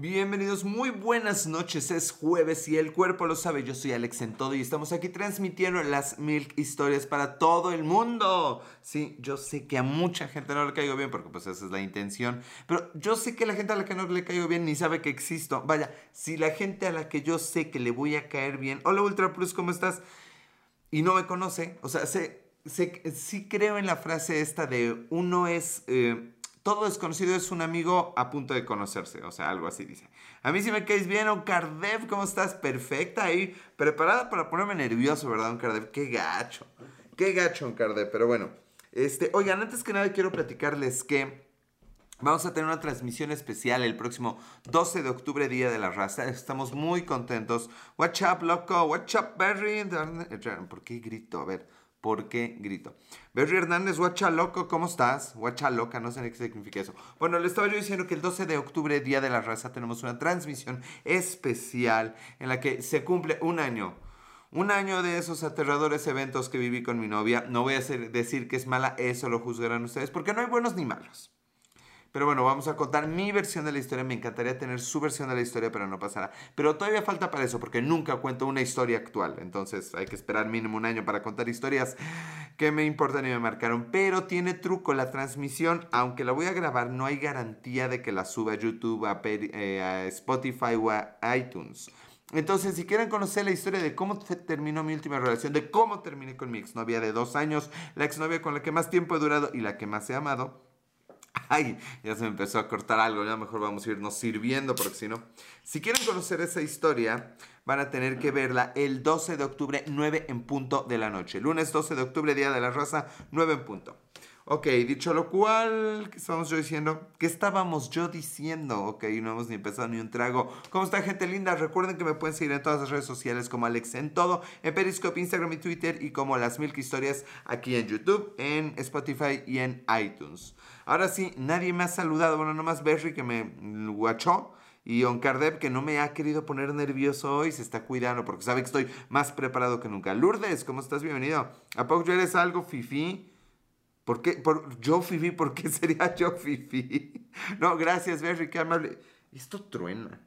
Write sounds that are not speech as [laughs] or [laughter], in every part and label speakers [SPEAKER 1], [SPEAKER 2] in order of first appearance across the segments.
[SPEAKER 1] Bienvenidos, muy buenas noches. Es jueves y el cuerpo lo sabe. Yo soy Alex en todo y estamos aquí transmitiendo las mil historias para todo el mundo. Sí, yo sé que a mucha gente no le caigo bien porque pues esa es la intención. Pero yo sé que la gente a la que no le caigo bien ni sabe que existo. Vaya, si la gente a la que yo sé que le voy a caer bien. Hola Ultra Plus, ¿cómo estás? Y no me conoce. O sea, sé, sí creo en la frase esta de uno es... Eh, todo desconocido es un amigo a punto de conocerse, o sea, algo así dice. A mí si me caes bien, Oncardev, ¿cómo estás? Perfecta ahí, preparada para ponerme nervioso, ¿verdad, Oncardev? Qué gacho, qué gacho, Oncardev, pero bueno. Este, oigan, antes que nada quiero platicarles que Vamos a tener una transmisión especial el próximo 12 de octubre, Día de la Raza. Estamos muy contentos. What's up, loco? What's up, Berry? ¿Por qué grito? A ver. ¿Por qué grito? Berry Hernández, guacha loco, ¿cómo estás? Guacha loca, no sé qué significa eso. Bueno, le estaba yo diciendo que el 12 de octubre, Día de la Raza, tenemos una transmisión especial en la que se cumple un año. Un año de esos aterradores eventos que viví con mi novia. No voy a decir que es mala, eso lo juzgarán ustedes, porque no hay buenos ni malos. Pero bueno, vamos a contar mi versión de la historia. Me encantaría tener su versión de la historia, pero no pasará. Pero todavía falta para eso, porque nunca cuento una historia actual. Entonces hay que esperar mínimo un año para contar historias que me importan y me marcaron. Pero tiene truco la transmisión. Aunque la voy a grabar, no hay garantía de que la suba a YouTube, a, eh, Spotify o a iTunes. Entonces, si quieren conocer la historia de cómo terminó mi última relación, de cómo terminé con mi exnovia de dos años, la exnovia con la que más tiempo he durado y la que más he amado, Ay, ya se me empezó a cortar algo, ya mejor vamos a irnos sirviendo porque si no... Si quieren conocer esa historia, van a tener que verla el 12 de octubre, 9 en punto de la noche. Lunes 12 de octubre, Día de la Raza, 9 en punto. Ok, dicho lo cual, ¿qué estábamos yo diciendo? ¿Qué estábamos yo diciendo? Ok, no hemos ni empezado ni un trago. ¿Cómo está gente linda? Recuerden que me pueden seguir en todas las redes sociales como Alex en todo, en Periscope, Instagram y Twitter y como las Milk Historias aquí en YouTube, en Spotify y en iTunes. Ahora sí, nadie me ha saludado. Bueno, nomás Berry que me guachó. Y Onkardep que no me ha querido poner nervioso hoy, se está cuidando porque sabe que estoy más preparado que nunca. Lourdes, ¿cómo estás? Bienvenido. ¿A poco yo eres algo fifi? ¿Por qué? Por, ¿Yo fifi? ¿Por qué [laughs] sería yo fifi? No, gracias, Berry, qué amable. Esto truena.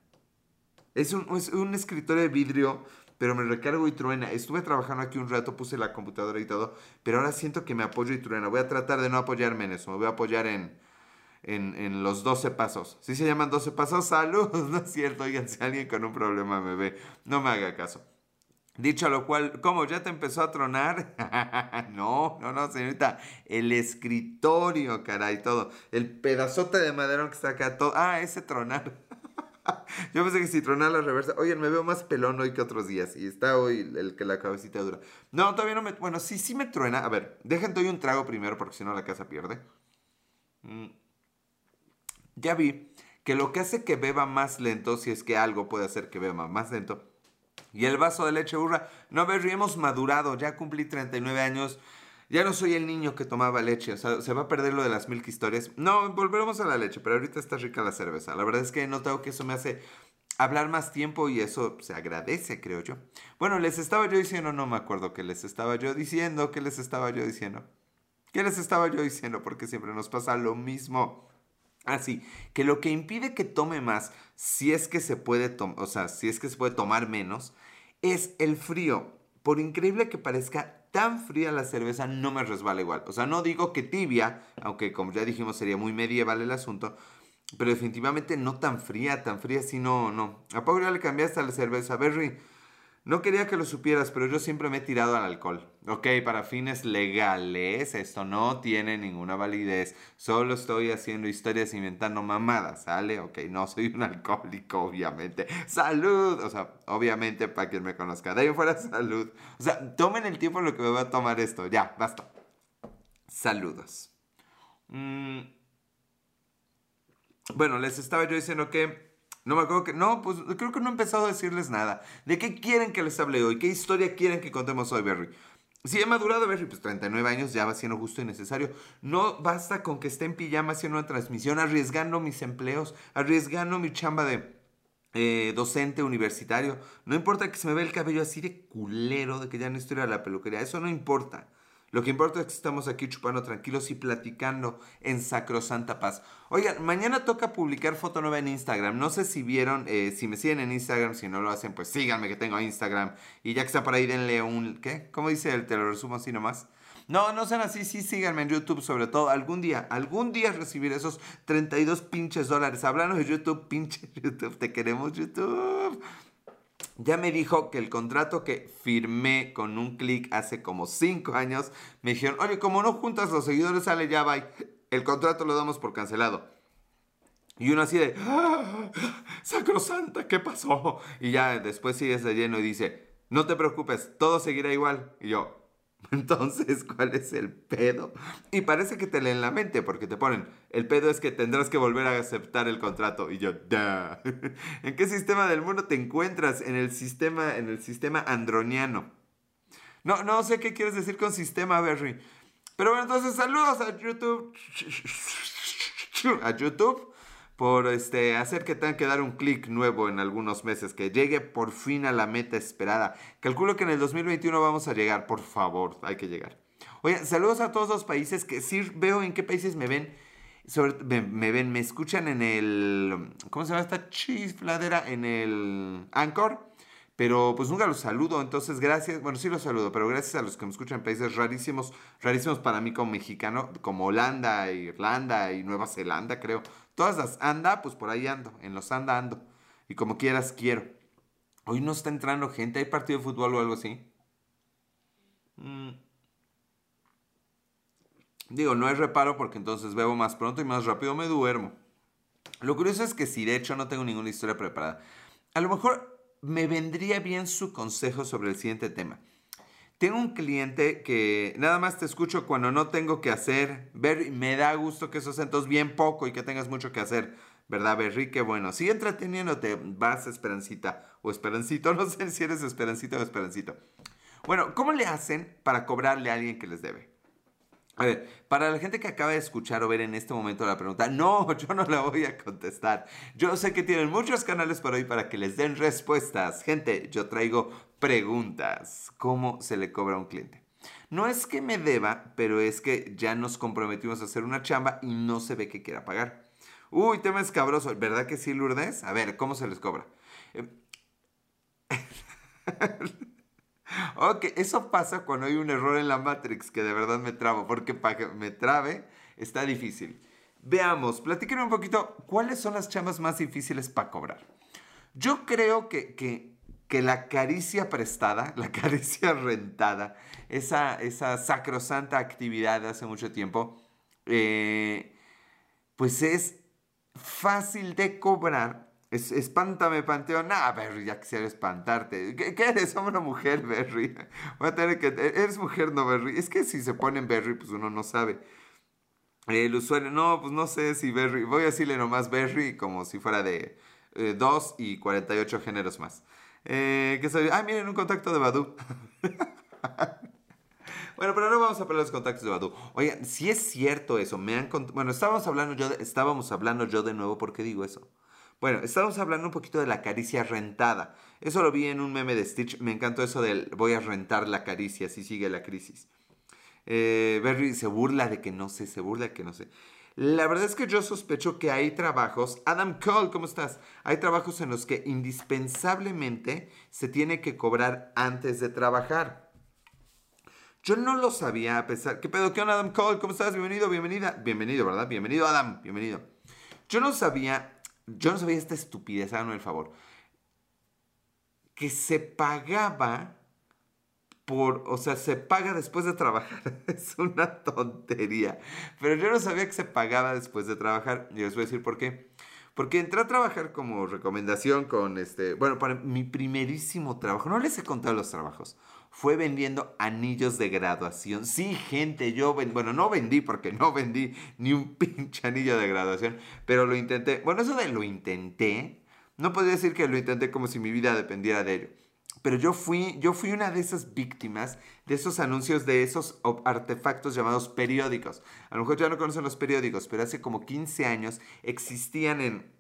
[SPEAKER 1] Es un, es escritorio de vidrio pero me recargo y truena. Estuve trabajando aquí un rato, puse la computadora y todo, pero ahora siento que me apoyo y truena. Voy a tratar de no apoyarme en eso, me voy a apoyar en, los 12 pasos. Si se llaman 12 pasos, salud, [laughs] no es cierto, oigan, si alguien con un problema me ve, no me haga caso. Dicho lo cual, ¿cómo? ¿Ya te empezó a tronar? [laughs] no, no, no, señorita. El escritorio, caray, todo. El pedazote de madera que está acá, todo. Ah, ese tronar. [laughs] Yo pensé que si tronaba la reversa. Oye, me veo más pelón hoy que otros días. Y está hoy el que la cabecita dura. No, todavía no me. Bueno, sí, sí me truena. A ver, déjenme hoy un trago primero porque si no la casa pierde. Mm. Ya vi que lo que hace que beba más lento, si es que algo puede hacer que beba más lento. Y el vaso de leche burra. No, ver, hemos madurado. Ya cumplí 39 años. Ya no soy el niño que tomaba leche, o sea, se va a perder lo de las milk historias. No, volveremos a la leche, pero ahorita está rica la cerveza. La verdad es que he notado que eso me hace hablar más tiempo y eso se agradece, creo yo. Bueno, les estaba yo diciendo, no me acuerdo qué les estaba yo diciendo, qué les estaba yo diciendo. ¿Qué les estaba yo diciendo? Porque siempre nos pasa lo mismo. Así, que lo que impide que tome más, si es que se puede, o sea, si es que se puede tomar menos, es el frío. Por increíble que parezca, tan fría la cerveza no me resbala igual. O sea, no digo que tibia, aunque como ya dijimos sería muy medieval el asunto, pero definitivamente no tan fría, tan fría sí no, no. ¿A poco ya le cambiaste a la cerveza, Berry? No quería que lo supieras, pero yo siempre me he tirado al alcohol. Ok, para fines legales, esto no tiene ninguna validez. Solo estoy haciendo historias inventando mamadas, ¿sale? Ok, no soy un [laughs] alcohólico, obviamente. ¡Salud! O sea, obviamente para quien me conozca. De ahí fuera, salud. O sea, tomen el tiempo en lo que me voy a tomar esto. Ya, basta. Saludos. Mm. Bueno, les estaba yo diciendo que no me acuerdo que. No, pues creo que no he empezado a decirles nada. ¿De qué quieren que les hable hoy? ¿Qué historia quieren que contemos hoy, Berry? Si he madurado, Berry, pues 39 años ya va siendo justo y necesario. No basta con que esté en pijama haciendo una transmisión, arriesgando mis empleos, arriesgando mi chamba de eh, docente universitario. No importa que se me vea el cabello así de culero, de que ya no estoy a la peluquería. Eso no importa. Lo que importa es que estamos aquí chupando tranquilos y platicando en Sacrosanta Paz. Oigan, mañana toca publicar foto nueva en Instagram. No sé si vieron, eh, si me siguen en Instagram, si no lo hacen, pues síganme que tengo Instagram. Y ya que está por ahí, denle un, ¿qué? ¿Cómo dice el? Te lo resumo así nomás. No, no sean así, sí síganme en YouTube sobre todo. Algún día, algún día recibir esos 32 pinches dólares. Hablando de YouTube, pinche [laughs] YouTube, te queremos YouTube ya me dijo que el contrato que firmé con un clic hace como 5 años, me dijeron, oye, como no juntas los seguidores, sale ya, bye. El contrato lo damos por cancelado. Y uno así de, ¡Ah! Sacrosanta, ¿qué pasó? Y ya después sigue de lleno y dice, no te preocupes, todo seguirá igual. Y yo, [laughs] Entonces, ¿cuál es el pedo? Y parece que te leen la mente porque te ponen, el pedo es que tendrás que volver a aceptar el contrato. Y yo, da. [laughs] ¿En qué sistema del mundo te encuentras? En el sistema, en el sistema androniano. No, no sé qué quieres decir con sistema, Berry. Pero bueno, entonces saludos a YouTube. [laughs] A YouTube por este, hacer que tengan que dar un clic nuevo en algunos meses, que llegue por fin a la meta esperada. Calculo que en el 2021 vamos a llegar, por favor, hay que llegar. Oye, saludos a todos los países que sí veo en qué países me ven. Me, ven, me escuchan en el. ¿Cómo se llama esta chifladera? En el Anchor. Pero pues nunca los saludo, entonces gracias, bueno sí los saludo, pero gracias a los que me escuchan en países rarísimos, rarísimos para mí como mexicano, como Holanda, Irlanda y Nueva Zelanda creo. Todas las anda, pues por ahí ando, en los anda ando. Y como quieras, quiero. Hoy no está entrando gente, ¿hay partido de fútbol o algo así? Mm. Digo, no es reparo porque entonces bebo más pronto y más rápido me duermo. Lo curioso es que si de hecho no tengo ninguna historia preparada, a lo mejor me vendría bien su consejo sobre el siguiente tema. Tengo un cliente que nada más te escucho cuando no tengo que hacer. Berry, me da gusto que esos acentos bien poco y que tengas mucho que hacer. ¿Verdad, Berry? Qué bueno. Sigue entreteniéndote. Vas, Esperancita. O Esperancito. [laughs] No sé si eres Esperancito o Esperancito. Bueno, ¿cómo le hacen para cobrarle a alguien que les debe? A ver, para la gente que acaba de escuchar o ver en este momento la pregunta, no, [laughs] yo no la voy a contestar. Yo sé que tienen muchos canales por ahí para que les den respuestas. Gente, yo traigo preguntas. ¿Cómo se le cobra a un cliente? No es que me deba, pero es que ya nos comprometimos a hacer una chamba y no se ve que quiera pagar. Uy, tema escabroso. ¿Verdad que sí, Lourdes? A ver, ¿cómo se les cobra? [laughs] Ok, eso pasa cuando hay un error en la Matrix que de verdad me trabo, porque para que me trabe está difícil. Veamos, platíquenme un poquito, ¿cuáles son las chambas más difíciles para cobrar? Yo creo que, que, que, la caricia prestada, [laughs] la caricia rentada, esa, esa sacrosanta actividad de hace mucho tiempo, eh, pues es fácil de cobrar es, espántame, Panteón. Nah, Berry, ya quisiera espantarte. ¿Qué, eres? Somos una mujer, Berry. [laughs] Voy a tener que. Eres mujer, no, Berry. Es que si se ponen Berry, pues uno no sabe. El usuario, no, pues no sé si Berry. Voy a decirle nomás Berry como si fuera de 2 eh, y 48 géneros más. Eh, ¿Qué soy? Ah, miren, un contacto de Badu. [laughs] Bueno, pero no vamos a hablar de los contactos de Badu. Oigan, si es cierto eso, me han bueno, estábamos hablando yo estábamos hablando yo de nuevo, ¿por qué digo eso? Bueno, estamos hablando un poquito de la caricia rentada. Eso lo vi en un meme de Stitch. Me encantó eso del voy a rentar la caricia si sigue la crisis. Eh, Berry se burla de que no sé, se burla de que no sé. La verdad es que yo sospecho que hay trabajos, Adam Cole, ¿cómo estás? Hay trabajos en los que indispensablemente se tiene que cobrar antes de trabajar. Yo no lo sabía a pesar... ¿Qué pedo? ¿Qué onda, Adam Cole? ¿Cómo estás? Bienvenido, bienvenida. Bienvenido, ¿verdad? Bienvenido, Adam. Bienvenido. Yo no sabía yo no sabía esta estupidez, háganme el favor, que se pagaba por, o sea, se paga después de trabajar. [laughs] es una tontería. Pero yo no sabía que se pagaba después de trabajar. Y les voy a decir por qué. Porque entré a trabajar como recomendación con este, bueno, para mi primerísimo trabajo, no les he contado los trabajos, fue vendiendo anillos de graduación. Sí, gente, yo, bueno, no vendí porque no vendí ni un [laughs] pinche anillo de graduación, pero lo intenté. Bueno, eso de lo intenté, no podría decir que lo intenté como si mi vida dependiera de ello. Pero yo fui, yo fui una de esas víctimas de esos anuncios de esos artefactos llamados periódicos. A lo mejor ya no conocen los periódicos, pero hace como 15 años existían en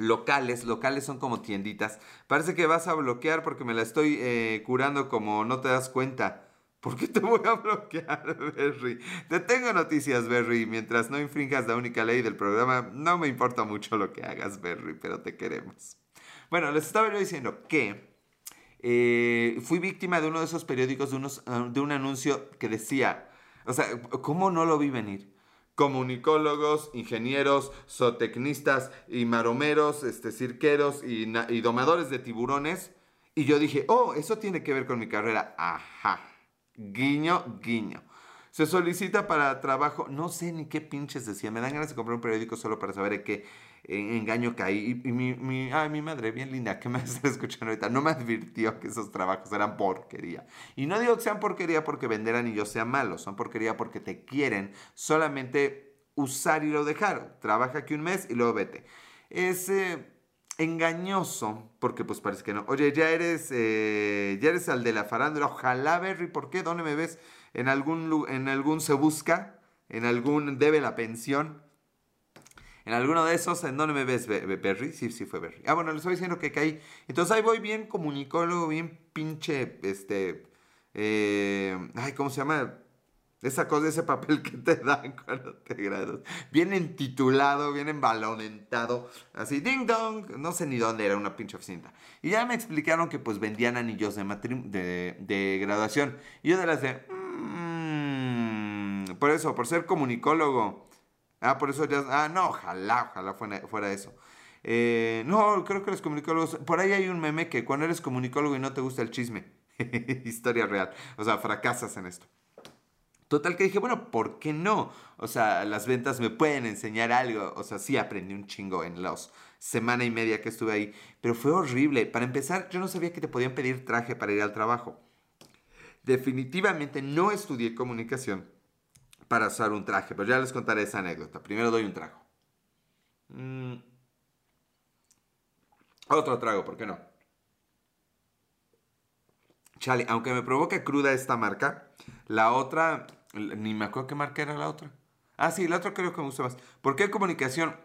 [SPEAKER 1] locales, locales son como tienditas. Parece que vas a bloquear porque me la estoy eh, curando como no te das cuenta. ¿Por qué te voy a [laughs] bloquear, Berry? Te tengo noticias, Berry. Mientras no infringas la única ley del programa, no me importa mucho lo que hagas, Berry, pero te queremos. Bueno, les estaba yo diciendo que eh, fui víctima de uno de esos periódicos, de, unos, ah, de un anuncio que decía, o sea, ¿cómo no lo vi venir? Comunicólogos, ingenieros, zootecnistas y maromeros, este, cirqueros y, domadores de tiburones. Y yo dije, oh, eso tiene que ver con mi carrera. Ajá. Guiño, guiño. Se solicita para trabajo, no sé ni qué pinches decía, me dan ganas de comprar un periódico solo para saber qué engaño caí. Y, mi, mi, ay, mi madre, bien linda, que me [laughs] está escuchando ahorita, no me advirtió que esos trabajos eran porquería. Y no digo que sean porquería porque vender anillos sea malo, son porquería porque te quieren solamente usar y lo dejar. Trabaja aquí un mes y luego vete. Es eh, engañoso, porque pues parece que no. Oye, ya eres, eh, ya eres al de la farándula. Ojalá, Berry, ¿por qué? ¿Dónde me ves? ¿En algún, en algún se busca? ¿En algún debe la pensión? En alguno de esos, ¿en dónde me ves, Berry? Sí, sí fue Berry. Ah, bueno, les estoy diciendo que caí. Entonces ahí voy bien comunicólogo, bien pinche, este... Eh, ay, ¿cómo se llama? Esa cosa, ese papel que te dan [laughs] cuando te gradúas. Bien entitulado, bien embalonentado. Así, ding dong. No sé ni dónde era una pinche oficina. Y ya me explicaron que pues vendían anillos de, de, de graduación. Y yo de las de... Mmm, por eso, por ser comunicólogo. Ah, por eso ya... Ah, no, ojalá, ojalá fuera, fuera eso. Eh, no, creo que los comunicólogos... Por ahí hay un meme que cuando eres comunicólogo y no te gusta el chisme. [laughs] Historia real. O sea, fracasas en esto. Total que dije, bueno, ¿por qué no? O sea, las ventas me pueden enseñar algo. O sea, sí aprendí un chingo en los semana y media que estuve ahí. Pero fue horrible. Para empezar, yo no sabía que te podían pedir traje para ir al trabajo. Definitivamente no estudié comunicación para usar un traje, pero ya les contaré esa anécdota. Primero doy un trago. Mm. Otro trago, ¿por qué no? Chale, aunque me provoca cruda esta marca, la otra ni me acuerdo qué marca era la otra. Ah, sí, la otra creo que me gusta más. ¿Por qué comunicación?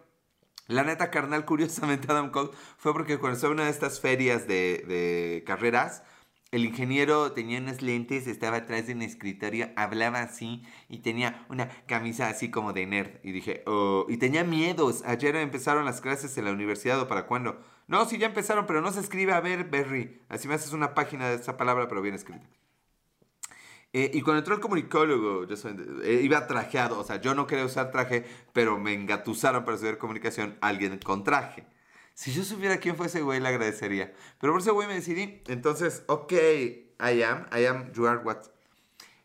[SPEAKER 1] La neta, carnal, [laughs] curiosamente, Adam Cole fue porque cuando estaba una de estas ferias de carreras, el ingeniero tenía unas lentes, estaba atrás de un escritorio, hablaba así y tenía una camisa así como de nerd. Y dije, oh, y tenía miedos. Ayer empezaron las clases en la universidad o para cuándo. No, sí, ya empezaron, pero no se escribe a ver, Berry. Así me haces una página de esa palabra, pero bien escrita. Eh, y cuando entró el comunicólogo, eh, iba trajeado, o sea, yo no quería usar traje, pero me engatusaron para estudiar comunicación alguien con traje. Si yo supiera quién fue ese güey, le agradecería. Pero por ese güey me decidí. Entonces, ok, I am, I am, you are what.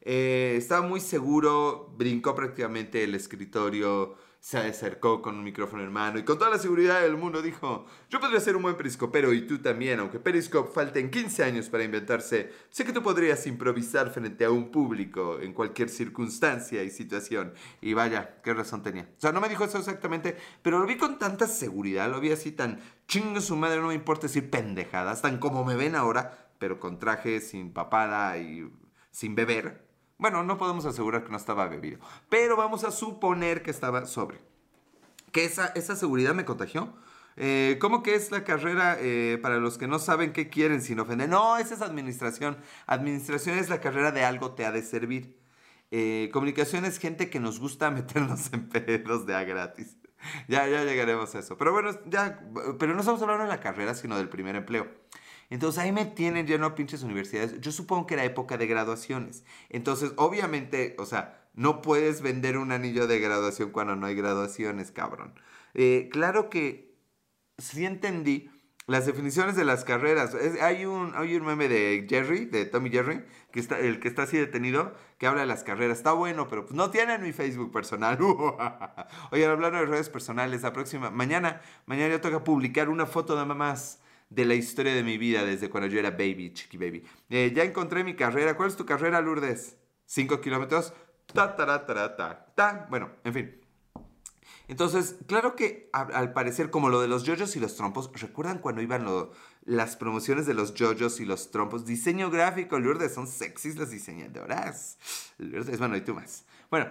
[SPEAKER 1] Eh, estaba muy seguro, brincó prácticamente el escritorio se acercó con un micrófono en mano y con toda la seguridad del mundo dijo, yo podría ser un buen periscopero y tú también, aunque Periscope falten 15 años para inventarse, sé que tú podrías improvisar frente a un público en cualquier circunstancia y situación. Y vaya, qué razón tenía. O sea, no me dijo eso exactamente, pero lo vi con tanta seguridad, lo vi así tan chingo su madre, no me importa decir pendejadas, tan como me ven ahora, pero con traje, sin papada y sin beber bueno, no podemos asegurar que no estaba bebido, pero vamos a suponer que estaba sobre. Que esa, esa seguridad me contagió. Eh, ¿Cómo que es la carrera eh, para los que no saben qué quieren sin ofender? No, esa es administración. Administración es la carrera de algo te ha de servir. Eh, comunicación es gente que nos gusta [laughs] meternos en pedos de a gratis. ya, ya llegaremos a eso. Pero bueno, ya, pero no estamos hablando de la carrera, sino del primer empleo. Entonces ahí me tienen lleno de pinches universidades. Yo supongo que era época de graduaciones. Entonces, obviamente, o sea, no puedes vender un anillo de graduación cuando no hay graduaciones, cabrón. Eh, claro que sí entendí las definiciones de las carreras. hay, un, hay un meme de Jerry, de Tommy Jerry, que está, el que está así detenido, que habla de las carreras. Está bueno, pero pues no tienen mi Facebook personal. [laughs] Oigan, hablando de redes personales, la próxima, mañana, mañana yo toca publicar una foto de mamás de la historia de mi vida desde cuando yo era baby, chiqui baby. Eh, ya encontré mi carrera. ¿Cuál es tu carrera, Lourdes? ¿Cinco kilómetros? Ta, ta, ta, ta, ta. Bueno, en fin. Entonces, claro que al parecer, como lo de los yoyos y los trompos, ¿recuerdan cuando iban las promociones de los yoyos y los trompos? Diseño gráfico, Lourdes, son sexys las diseñadoras. Lourdes, bueno, y tú más. Bueno,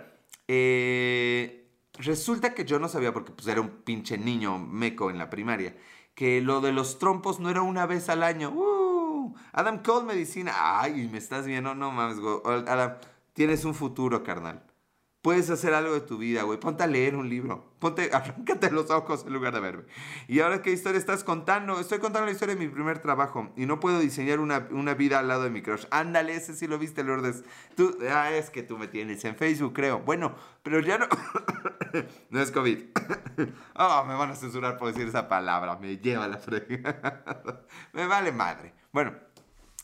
[SPEAKER 1] eh, resulta que yo no sabía porque pues, era un pinche niño meco en la primaria que lo de los trompos no era una vez al año. Uh. Adam Cole Medicina. Ay, me estás viendo, no mames. Adam, tienes un futuro, carnal. Puedes hacer algo de tu vida, güey. Ponte a leer un libro. Ponte, [laughs] arráncate los ojos en lugar de verme. Y ahora, ¿qué historia estás contando? Estoy contando la historia de mi primer trabajo y no puedo diseñar una, vida al lado de mi crush. Ándale, ese sí lo viste, Lourdes. Tú, ah, es que tú me tienes en Facebook, creo. Bueno, pero ya no. [coughs] no es COVID. [coughs] oh, me van a censurar por decir esa palabra. Me lleva la frega. [laughs] me vale madre. Bueno,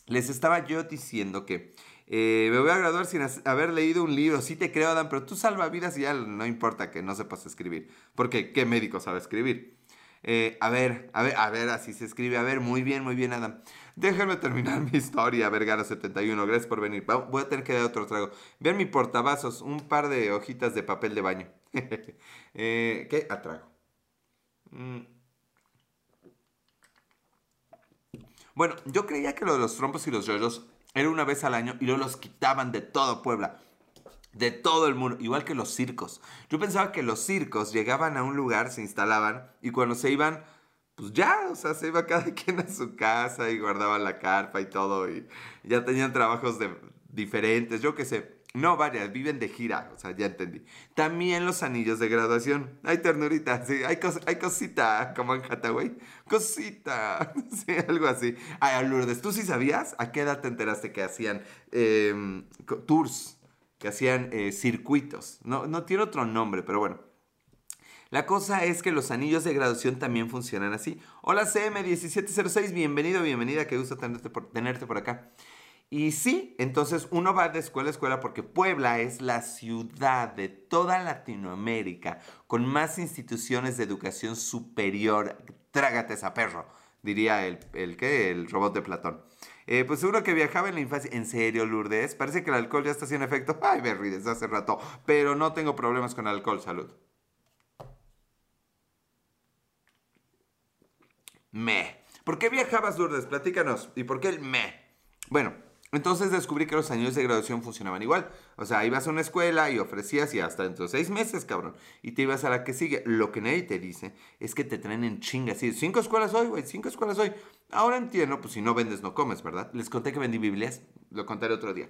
[SPEAKER 1] les estaba yo diciendo que eh, me voy a graduar sin haber leído un libro. Sí te creo, Adam, pero tú salva vidas y ya no importa que no sepas escribir. Porque, ¿qué médico sabe escribir? Eh, a ver, a ver, a ver, así se escribe. A ver, muy bien, muy bien, Adam. Déjame terminar [laughs] mi historia, Vergara71. Gracias por venir. Voy a tener que dar otro trago. Vean mi portavasos, un par de hojitas de papel de baño. [laughs] eh, ¿Qué? Atrago. Mm. Bueno, yo creía que lo de los trompos y los yoyos era una vez al año y luego los quitaban de todo Puebla. De todo el mundo, igual que los circos. Yo pensaba que los circos llegaban a un lugar, se instalaban y cuando se iban, pues ya, o sea, se iba cada [laughs] quien a su casa y guardaban la carpa y todo y ya tenían trabajos de, diferentes, yo qué sé. No, varias, viven de gira, o sea, ya entendí. También los anillos de graduación. Hay ternurita, sí, hay, hay cosita, como en Hathaway. Cosita, [laughs] sí, algo así. Ay, Lourdes, ¿tú sí sabías? ¿A qué edad te enteraste que hacían em, tours? Que hacían eh, circuitos. No, no tiene otro nombre, pero bueno. La cosa es que los anillos de graduación también funcionan así. Hola CM1706, bienvenido, bienvenida, qué gusto tenerte por, tenerte por acá. Y sí, entonces uno va de escuela a escuela porque Puebla es la ciudad de toda Latinoamérica con más instituciones de educación superior. Trágate esa perro, diría el, el, el robot de Platón. Eh, pues seguro que viajaba en la infancia. ¿En serio, Lourdes? Parece que el alcohol ya está haciendo efecto. [laughs] Ay, me desde hace rato. Pero no tengo problemas con alcohol, salud. Me. ¿Por qué viajabas, Lourdes? Platícanos. ¿Y por qué el me? Bueno, entonces descubrí que los años de graduación funcionaban igual. O sea, ibas a una escuela y ofrecías y hasta dentro de seis meses, cabrón. Y te ibas a la que sigue. Lo que nadie te dice es que te traen en chinga. Sí, cinco escuelas hoy, güey, cinco escuelas hoy. Ahora entiendo, pues si no vendes, no comes, ¿verdad? Les conté que vendí Biblias. Lo contaré otro día.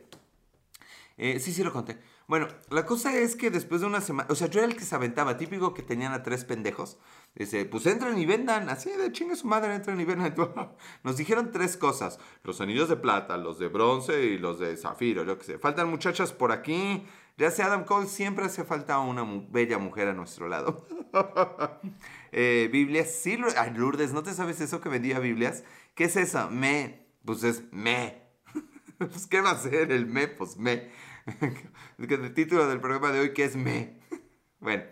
[SPEAKER 1] Eh, sí, sí lo conté. Bueno, la cosa es que después de una semana, o sea, yo era el que se aventaba, típico que tenían a tres pendejos. Dice, pues entren y vendan, así de chingue su madre, entren y vendan. [laughs] Nos dijeron tres cosas: los anillos de plata, los de bronce y los de zafiro, yo qué sé. Faltan muchachas por aquí. Ya sea Adam Cole, siempre hace falta una bella mujer a nuestro lado. [laughs] eh, Biblias, sí, Ay, Lourdes, ¿no te sabes eso que vendía Biblias? ¿Qué es eso? Me, pues es me. [laughs] pues, ¿qué va a ser el me? Pues me. el título del programa de hoy que es me. bueno,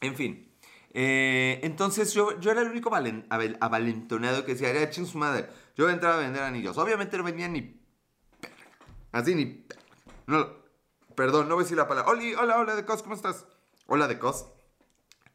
[SPEAKER 1] en fin. Eh, entonces yo, yo era el único avalentonado que decía, era su madre. Yo entraba a vender anillos. Obviamente no vendía ni... Así ni... Perdón, no voy a decir la palabra. Hola, hola, hola de Cos, ¿cómo estás? Hola de Cos.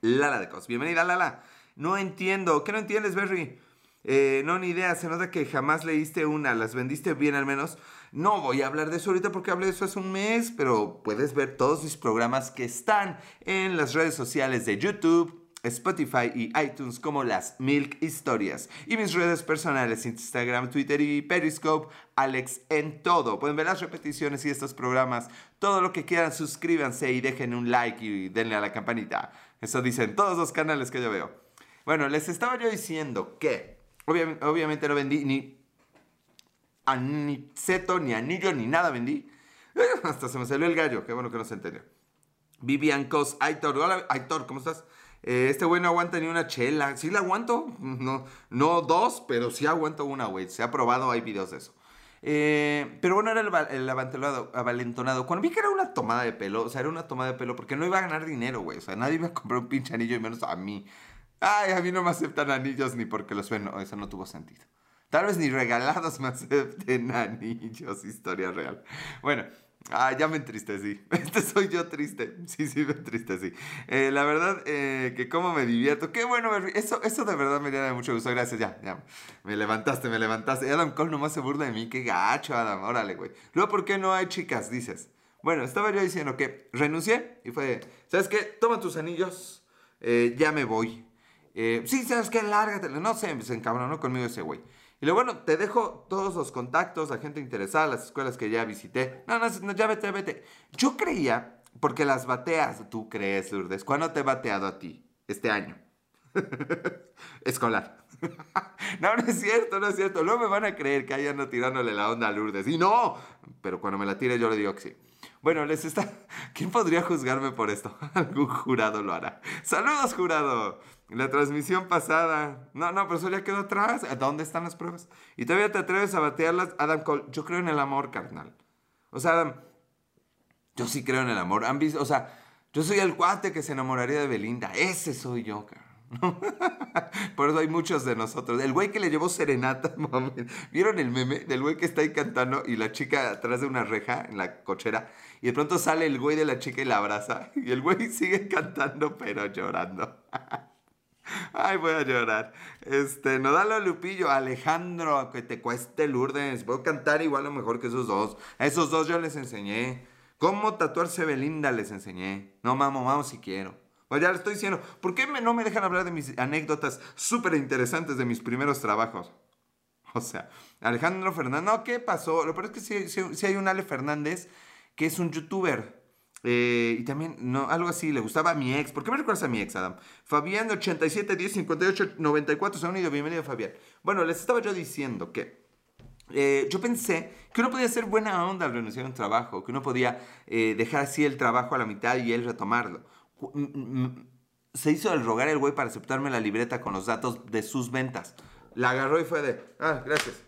[SPEAKER 1] Lala de Cos. Bienvenida, Lala. No entiendo. ¿Qué no entiendes, Berry? Eh, no, ni idea. Se nota que jamás leíste una. ¿Las vendiste bien al menos? No voy a hablar de eso ahorita porque hablé de eso hace un mes, pero puedes ver todos mis programas que están en las redes sociales de YouTube, Spotify y iTunes como las Milk Historias. Y mis redes personales, Instagram, Twitter y Periscope, Alex en todo. Pueden ver las repeticiones y estos programas. Todo lo que quieran, suscríbanse y dejen un like y denle a la campanita. Eso dicen todos los canales que yo veo. Bueno, les estaba yo diciendo que obviamente no vendí ni aniceto, ni anillo, ni nada vendí. [laughs] Hasta se me salió el gallo, qué bueno que no se entendió. Vivian Cos, Aitor, hola Aitor, ¿cómo estás? Eh, este güey no aguanta ni una chela. Sí la aguanto, no, no dos, pero sí aguanto una, güey. Se ha probado, hay videos de eso. Eh, pero bueno, era el, el avalentonado. Cuando vi que era una tomada de pelo, o sea, era una tomada de pelo porque no iba a ganar dinero, güey. O sea, nadie iba a comprar un pinche anillo y menos a mí. Ay, a mí no me aceptan anillos ni porque los ven. eso no tuvo sentido. Tal vez ni regalados me [laughs] acepten anillos, historia real. Bueno, ah, ya me entristecí. [laughs] Este soy yo triste. Sí, sí, me entristecí. Eh, la verdad, eh, que cómo me divierto. Qué bueno, eso, eso de verdad me da mucho gusto. Gracias, ya, ya. Me levantaste, me levantaste. Adam Cole nomás se burla de mí. Qué gacho, Adam. Órale, güey. Luego, ¿por qué no hay chicas? Dices. Bueno, estaba yo diciendo que renuncié y fue, ¿sabes qué? Toma tus anillos, eh, ya me voy. sí, ¿sabes qué? Lárgate. No sé, se encabronó conmigo ese güey. Y luego, bueno, te dejo todos los contactos, la gente interesada, las escuelas que ya visité. No, no, no, ya vete, vete. Yo creía, porque las bateas, tú crees, Lourdes, ¿cuándo te he bateado a ti? Este año. [laughs] Escolar. [laughs] no, no es cierto, no es cierto. Luego me van a creer que ahí ando tirándole la onda a Lourdes. Y no, pero cuando me la tire yo le digo que sí. Bueno, les está... [laughs] ¿Quién podría juzgarme por esto? Algún jurado lo hará. Saludos, jurado. La transmisión pasada. No, no, pero eso ya quedó atrás. ¿Dónde están las pruebas? Y todavía te atreves a batearlas, Adam Cole. Yo creo en el amor, carnal. O sea, Adam, yo sí creo en el amor. Han visto, o sea, yo soy el cuate que se enamoraría de Belinda. Ese soy yo, carnal. [laughs] Por eso hay muchos de nosotros. El güey que le llevó serenata, [laughs] ¿vieron el meme del güey que está ahí cantando y la chica atrás de una reja en la cochera? Y de pronto sale el güey de la chica y la abraza. Y el güey sigue [laughs] cantando, pero llorando. Ay, voy a llorar. Este, no dale a Lupillo, Alejandro, que te cueste Lourdes. Puedo cantar igual o mejor que esos dos. A esos dos yo les enseñé. Cómo tatuarse Belinda les enseñé. No, mamo, vamos si quiero. Pues ya le estoy diciendo, ¿por qué no me dejan hablar de mis anécdotas súper interesantes de mis primeros trabajos? O sea, Alejandro Fernández, no, ¿qué pasó? Lo peor es que sí, hay un Ale Fernández que es un youtuber. Eh, y también, no, algo así, le gustaba a mi ex. ¿Por qué me recuerdas a mi ex, Adam? Fabián 87 10 58 94 se unido. Bienvenido, Fabián. Bueno, les estaba yo diciendo que eh, yo pensé que uno podía hacer buena onda al renunciar a un trabajo, que uno podía eh, dejar así el trabajo a la mitad y él retomarlo se hizo el rogar el güey para aceptarme la libreta con los datos de sus ventas. La agarró y fue de, ah, gracias.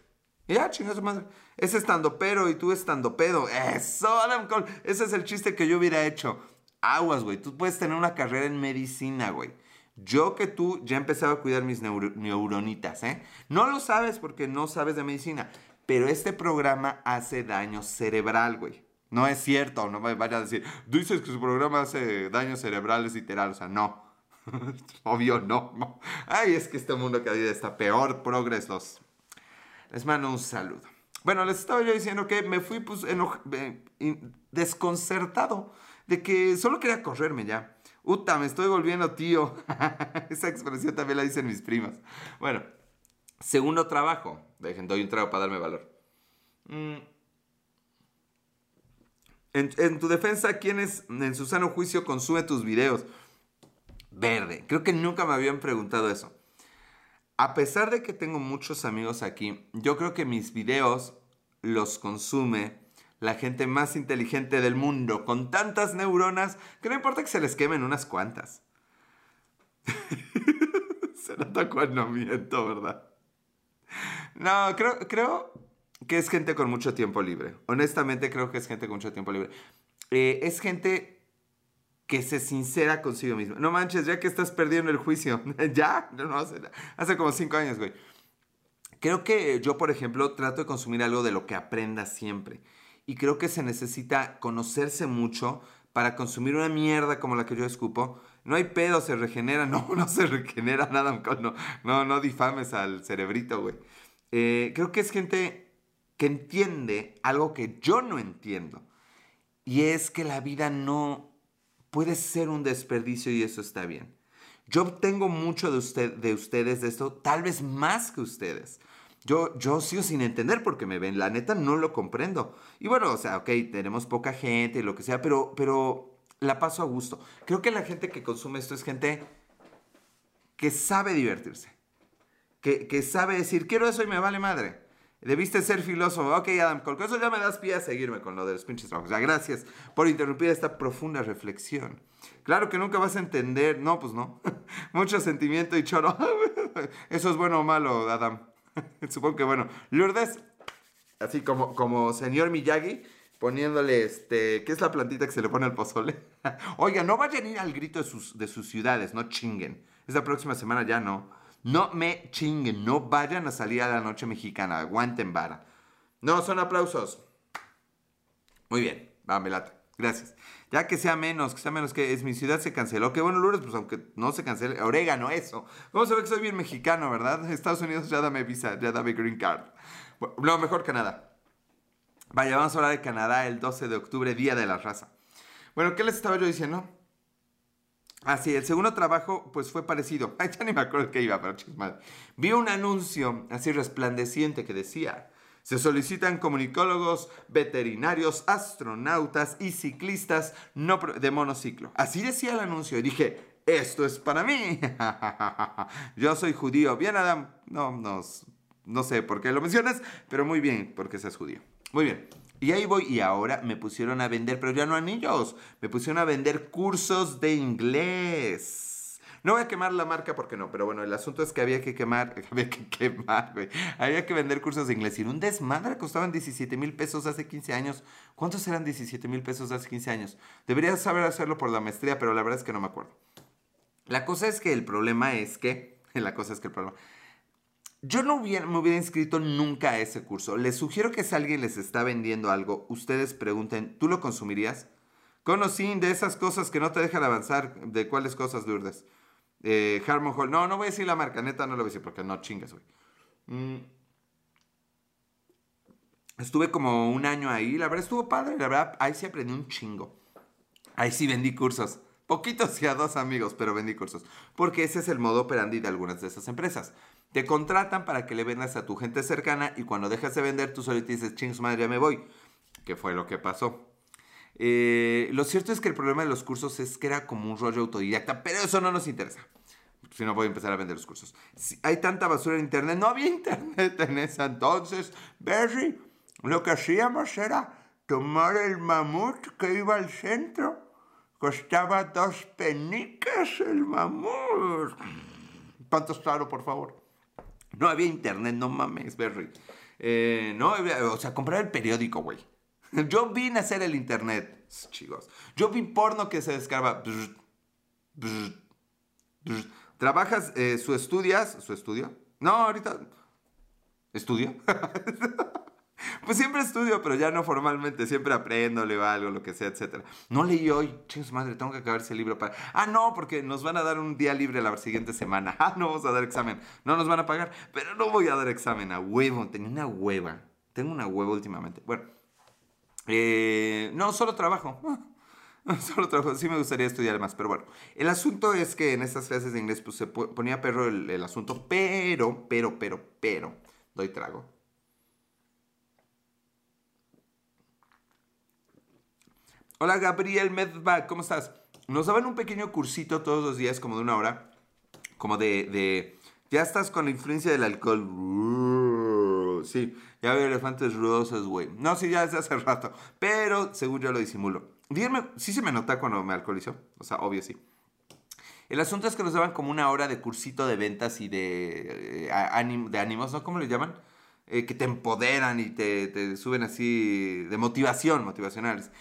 [SPEAKER 1] Y ya, chinga su madre. Es estando pero y tú estando pedo. Eso, Adam Cole. Ese es el chiste que yo hubiera hecho. Aguas, güey. Tú puedes tener una carrera en medicina, güey. Yo que tú ya empezaba a cuidar mis neuronitas, ¿eh? No lo sabes porque no sabes de medicina. Pero este programa hace daño cerebral, güey. No es cierto, no me vaya a decir, dices que su programa hace daños cerebrales literal, o sea, no. [laughs] Obvio, no, Ay, es que este mundo cada día está peor, progres los. Les mando un saludo. Bueno, les estaba yo diciendo que me fui pues desconcertado de que solo quería correrme ya. Uta, me estoy volviendo tío. [laughs] Esa expresión también la dicen mis primas. Bueno, segundo trabajo. Dejen, doy un trago para darme valor. Mm. En, tu defensa, ¿quién es en su sano juicio consume tus videos? Verde. Creo que nunca me habían preguntado eso. A pesar de que tengo muchos amigos aquí, yo creo que mis videos los consume la gente más inteligente del mundo, con tantas neuronas que no importa que se les quemen unas cuantas. [laughs] se nota cuando miento, ¿verdad? No, creo, creo, que es gente con mucho tiempo libre. Honestamente creo que es gente con mucho tiempo libre. Eh, es gente que se sincera consigo misma. No manches, ya que estás perdiendo el juicio. [laughs] ya, no, hace, hace como cinco años, güey. Creo que yo, por ejemplo, trato de consumir algo de lo que aprenda siempre. Y creo que se necesita conocerse mucho para consumir una mierda como la que yo escupo. No hay pedo, se regenera. [laughs] No, no se regenera nada. No, no, no difames al cerebrito, güey. Eh, creo que es gente que entiende algo que yo no entiendo. Y es que la vida no puede ser un desperdicio y eso está bien. Yo obtengo mucho de, usted, de ustedes de esto, tal vez más que ustedes. Yo, yo sigo sin entender porque me ven, la neta no lo comprendo. Y bueno, o sea, ok, tenemos poca gente y lo que sea, pero, pero la paso a gusto. Creo que la gente que consume esto es gente que sabe divertirse, que, que sabe decir, quiero eso y me vale madre. Debiste ser filósofo. Ok, Adam, con eso ya me das pie a seguirme con lo de los pinches trabajos. Ya, gracias por interrumpir esta profunda reflexión. Claro que nunca vas a entender. No, pues no. [laughs] Mucho sentimiento y choro. [laughs] eso es bueno o malo, Adam. [laughs] Supongo que bueno. Lourdes, así como, como señor Miyagi, poniéndole este. ¿Qué es la plantita que se le pone al pozole? Oiga, no vayan a ir al grito de sus, de sus ciudades, no chinguen. Esta próxima semana ya no. No me chinguen, no vayan a salir a la noche mexicana, aguanten vara. No, son aplausos. Muy bien, va, me. Gracias. Ya que sea menos, que sea menos, que es mi ciudad se canceló. Qué bueno, Lourdes, pues aunque no se cancele. Orégano, eso. ¿Cómo se ve que soy bien mexicano, verdad? [laughs] Estados Unidos ya dame visa, ya dame green card. Bueno, no, mejor Canadá. Vaya, vamos a hablar de Canadá el 12 de octubre, Día de la Raza. Bueno, ¿qué les estaba yo diciendo? Ah, sí, el segundo trabajo pues fue parecido. [laughs] Ay, ya ni me acuerdo qué iba, pero chismada. Vi un anuncio así resplandeciente que decía, se solicitan comunicólogos, veterinarios, astronautas y ciclistas no de monociclo. Así decía el anuncio y dije, esto es para mí. [laughs] Yo soy judío. Bien, Adam. No, no, no sé por qué lo mencionas, pero muy bien, porque seas judío. Muy bien. Y ahí voy, y ahora me pusieron a vender, pero ya no anillos, me pusieron a vender cursos de inglés. No voy a quemar la marca porque no, pero bueno, el asunto es que había que quemar, [laughs] había que quemar. Había que vender cursos de inglés. Y un desmadre costaban 17 mil pesos hace 15 años. ¿Cuántos eran 17 mil pesos hace 15 años? Debería saber hacerlo por la maestría, pero la verdad es que no me acuerdo. La cosa es que el problema es que, [laughs] la cosa es que el problema, yo no hubiera, me hubiera inscrito nunca a ese curso. Les sugiero que si alguien les está vendiendo algo, ustedes pregunten, ¿tú lo consumirías? Conocí de esas cosas que no te dejan avanzar. ¿De cuáles cosas, Lourdes? Eh, Harmon Hall. No, no voy a decir la marca, neta, no lo voy a decir porque no chingas, güey. Mm. Estuve como un año ahí, la verdad estuvo padre, la verdad, ahí sí aprendí un chingo. Ahí sí vendí cursos. Poquitos y a dos amigos, pero vendí cursos. Porque ese es el modo operandi de algunas de esas empresas. Te contratan para que le vendas a tu gente cercana y cuando dejas de vender, tú solito dices, ching, su madre, ya me voy. Que fue lo que pasó. Eh, lo cierto es que el problema de los cursos es que era como un rollo autodidacta, pero eso no nos interesa. Si no, voy a empezar a vender los cursos. Si hay tanta basura en internet, no había [laughs] internet en ese entonces. Berry, lo que hacíamos era tomar el mamut que iba al centro Costaba dos penicas el mamut. ¿Cuántos claro, por favor? No había internet, no mames, Berry. Eh, no, o sea, comprar el periódico, güey. [laughs] Yo vine a hacer el internet, chicos. Yo vi porno que se descarga. ¿Trabajas, eh, su estudias? ¿Su estudio? No, ahorita. ¿Estudio? [laughs] [laughs] Pues siempre estudio, pero ya no formalmente, siempre aprendo, leo algo, lo que sea, etc. No leí hoy, chicos madre, tengo que acabar ese libro para... Ah, no, porque nos van a dar un día libre la siguiente semana. [laughs] Ah, no vamos a dar examen. No nos van a pagar, pero no voy a dar examen a huevo. Tenía una hueva. Tengo una hueva últimamente. Bueno, eh, no, solo trabajo. [laughs] Solo trabajo, sí me gustaría estudiar más, pero bueno. El asunto es que en estas clases de inglés pues se ponía perro el, el asunto, pero, pero, pero, pero, doy trago Hola Gabriel Medbach, ¿cómo estás? Nos daban un pequeño cursito todos los días, como de una hora, como de, ya estás con la influencia del alcohol. Sí, ya veo elefantes rudosos, güey. No, sí, ya desde hace rato, pero según yo lo disimulo. Díganme, ¿sí se me nota cuando me alcoholizo? O sea, obvio sí. El asunto es que nos daban como una hora de cursito de ventas y de, eh, ánimos, ¿no? ¿Cómo le llaman? Eh, que te empoderan y te, te, suben así de motivación, motivacionales.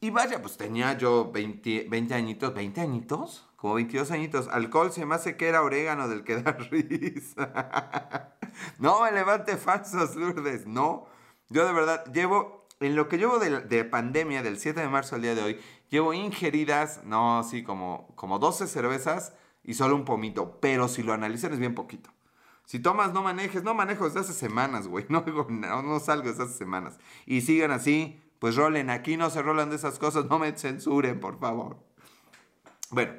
[SPEAKER 1] Y vaya, pues tenía yo 20, 20 añitos, ¿20 añitos? Como 22 añitos. Alcohol se me hace que era orégano del que [laughs] da risa. no me levante falsos, Lourdes, no. Yo de verdad llevo, en lo que llevo de, de, pandemia, del 7 de marzo al día de hoy, llevo ingeridas, no, sí, como, como 12 cervezas y solo un pomito. Pero si lo analizan es bien poquito. Si tomas, no manejes. No manejo desde hace semanas, güey. [laughs] No, no, no salgo desde hace semanas. Y sigan así pues rolen, aquí no se rolan de esas cosas, [laughs] no me censuren, por favor. Bueno,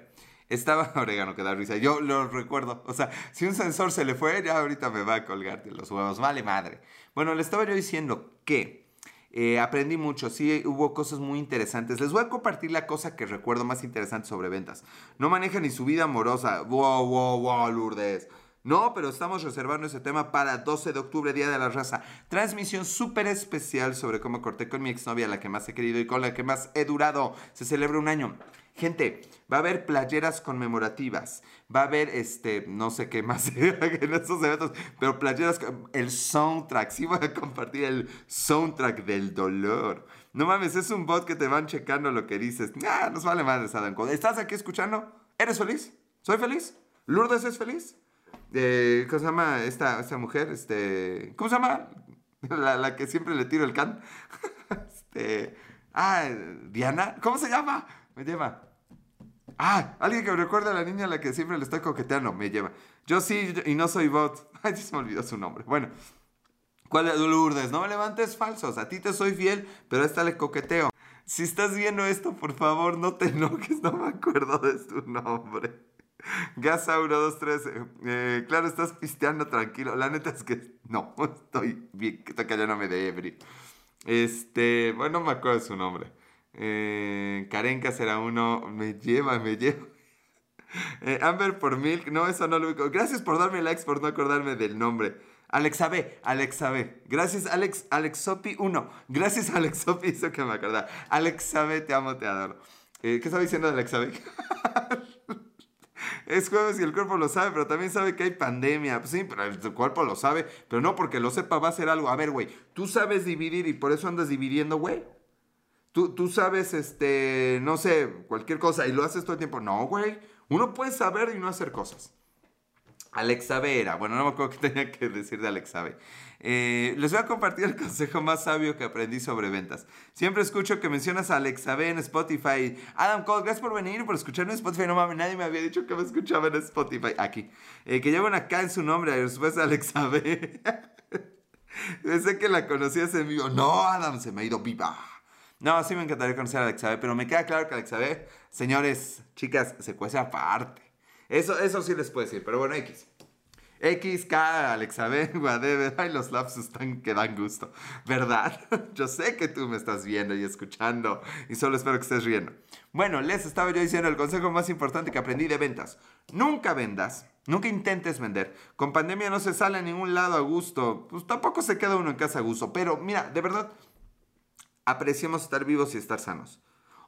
[SPEAKER 1] estaba [laughs] orégano que da risa. Yo lo recuerdo. O sea, si un sensor se le fue, ya ahorita me va a colgar de los huevos. Vale madre. Bueno, le estaba yo diciendo que eh, aprendí mucho. Sí, hubo cosas muy interesantes. Les voy a compartir la cosa que recuerdo más interesante sobre ventas. No maneja ni su vida amorosa. Wow, wow, wow, Lourdes. No, pero estamos reservando ese tema para 12 de octubre, Día de la Raza. Transmisión súper especial sobre cómo corté con mi exnovia, la que más he querido y con la que más he durado. Se celebra un año. Gente, va a haber playeras conmemorativas, va a haber, este, no sé qué más [laughs] en estos eventos, pero playeras, el soundtrack, sí voy a compartir el soundtrack del dolor. No mames, es un bot que te van checando lo que dices. Ah, nos vale madre, Adam ¿Estás aquí escuchando? ¿Eres feliz? ¿Soy feliz? ¿Lourdes es feliz? Eh, ¿Cómo se llama esta, esta mujer? Este, ¿Cómo se llama? [laughs] La, la que siempre le tiro el can. [laughs] este, ah, Diana. ¿Cómo se llama? Me lleva. Ah, alguien que me recuerda a la niña a la que siempre le estoy coqueteando. Me lleva. Yo sí, y no soy bot. [laughs] Ay, se me olvidó su nombre. Bueno. ¿Cuál es Lourdes? No me levantes falsos. A ti te soy fiel, pero a esta le coqueteo. Si estás viendo esto, por favor, no te enojes, no me acuerdo de tu nombre. Gasa 123, eh, claro, estás pisteando tranquilo. La neta es que no, [laughs] estoy bien, que ya no me de ebrio. Este, bueno, no me acuerdo de su nombre. Eh, Karenka será uno, me lleva, me lleva. [laughs] Eh, Amber por Milk, no, eso no lo ubico. Gracias por darme likes, por no acordarme del nombre. Alexa B, Alexa B. Gracias, Alex, Alexopi 1. Gracias, [laughs] Alexopi, eso que me acordaba. Alexa B, te amo, te adoro. Eh, ¿Qué estaba diciendo Alexa B? Es jueves y el cuerpo lo sabe, pero también sabe que hay pandemia. Pues sí, pero el cuerpo lo sabe, pero no porque lo sepa va a ser algo. A ver, güey, tú sabes dividir y por eso andas dividiendo, güey. Tú, tú sabes, este, no sé, cualquier cosa y lo haces todo el tiempo. No, güey. Uno puede saber y no hacer cosas. Alexa B era. Bueno, no me acuerdo qué tenía que decir de Alexa B. Eh, les voy a compartir el [laughs] consejo más sabio que aprendí sobre ventas. Siempre escucho que mencionas a Alexa B en Spotify. Adam Cole, gracias por venir por escucharme en Spotify. No mames, nadie me había dicho que me escuchaba en Spotify. Aquí. Eh, que lleva una K en su nombre, después Alexa [laughs] B. Pensé que la conocías en vivo. No, Adam, se me ha ido viva. No, sí me encantaría conocer a Alexa B, pero me queda claro que Alexa B, señores, chicas, se cuece aparte. Eso, eso sí les puedo decir, pero bueno, X. XK, Alexa [laughs] B, los lapsos están que dan gusto. ¿Verdad? [laughs] Yo sé que tú me estás viendo y escuchando y solo espero que estés riendo. Bueno, les estaba yo diciendo el consejo más importante que aprendí de ventas. Nunca vendas, nunca intentes vender. Con pandemia no se sale a ningún lado a gusto. Pues tampoco se queda uno en casa a gusto. Pero mira, de verdad, apreciamos estar vivos y estar sanos.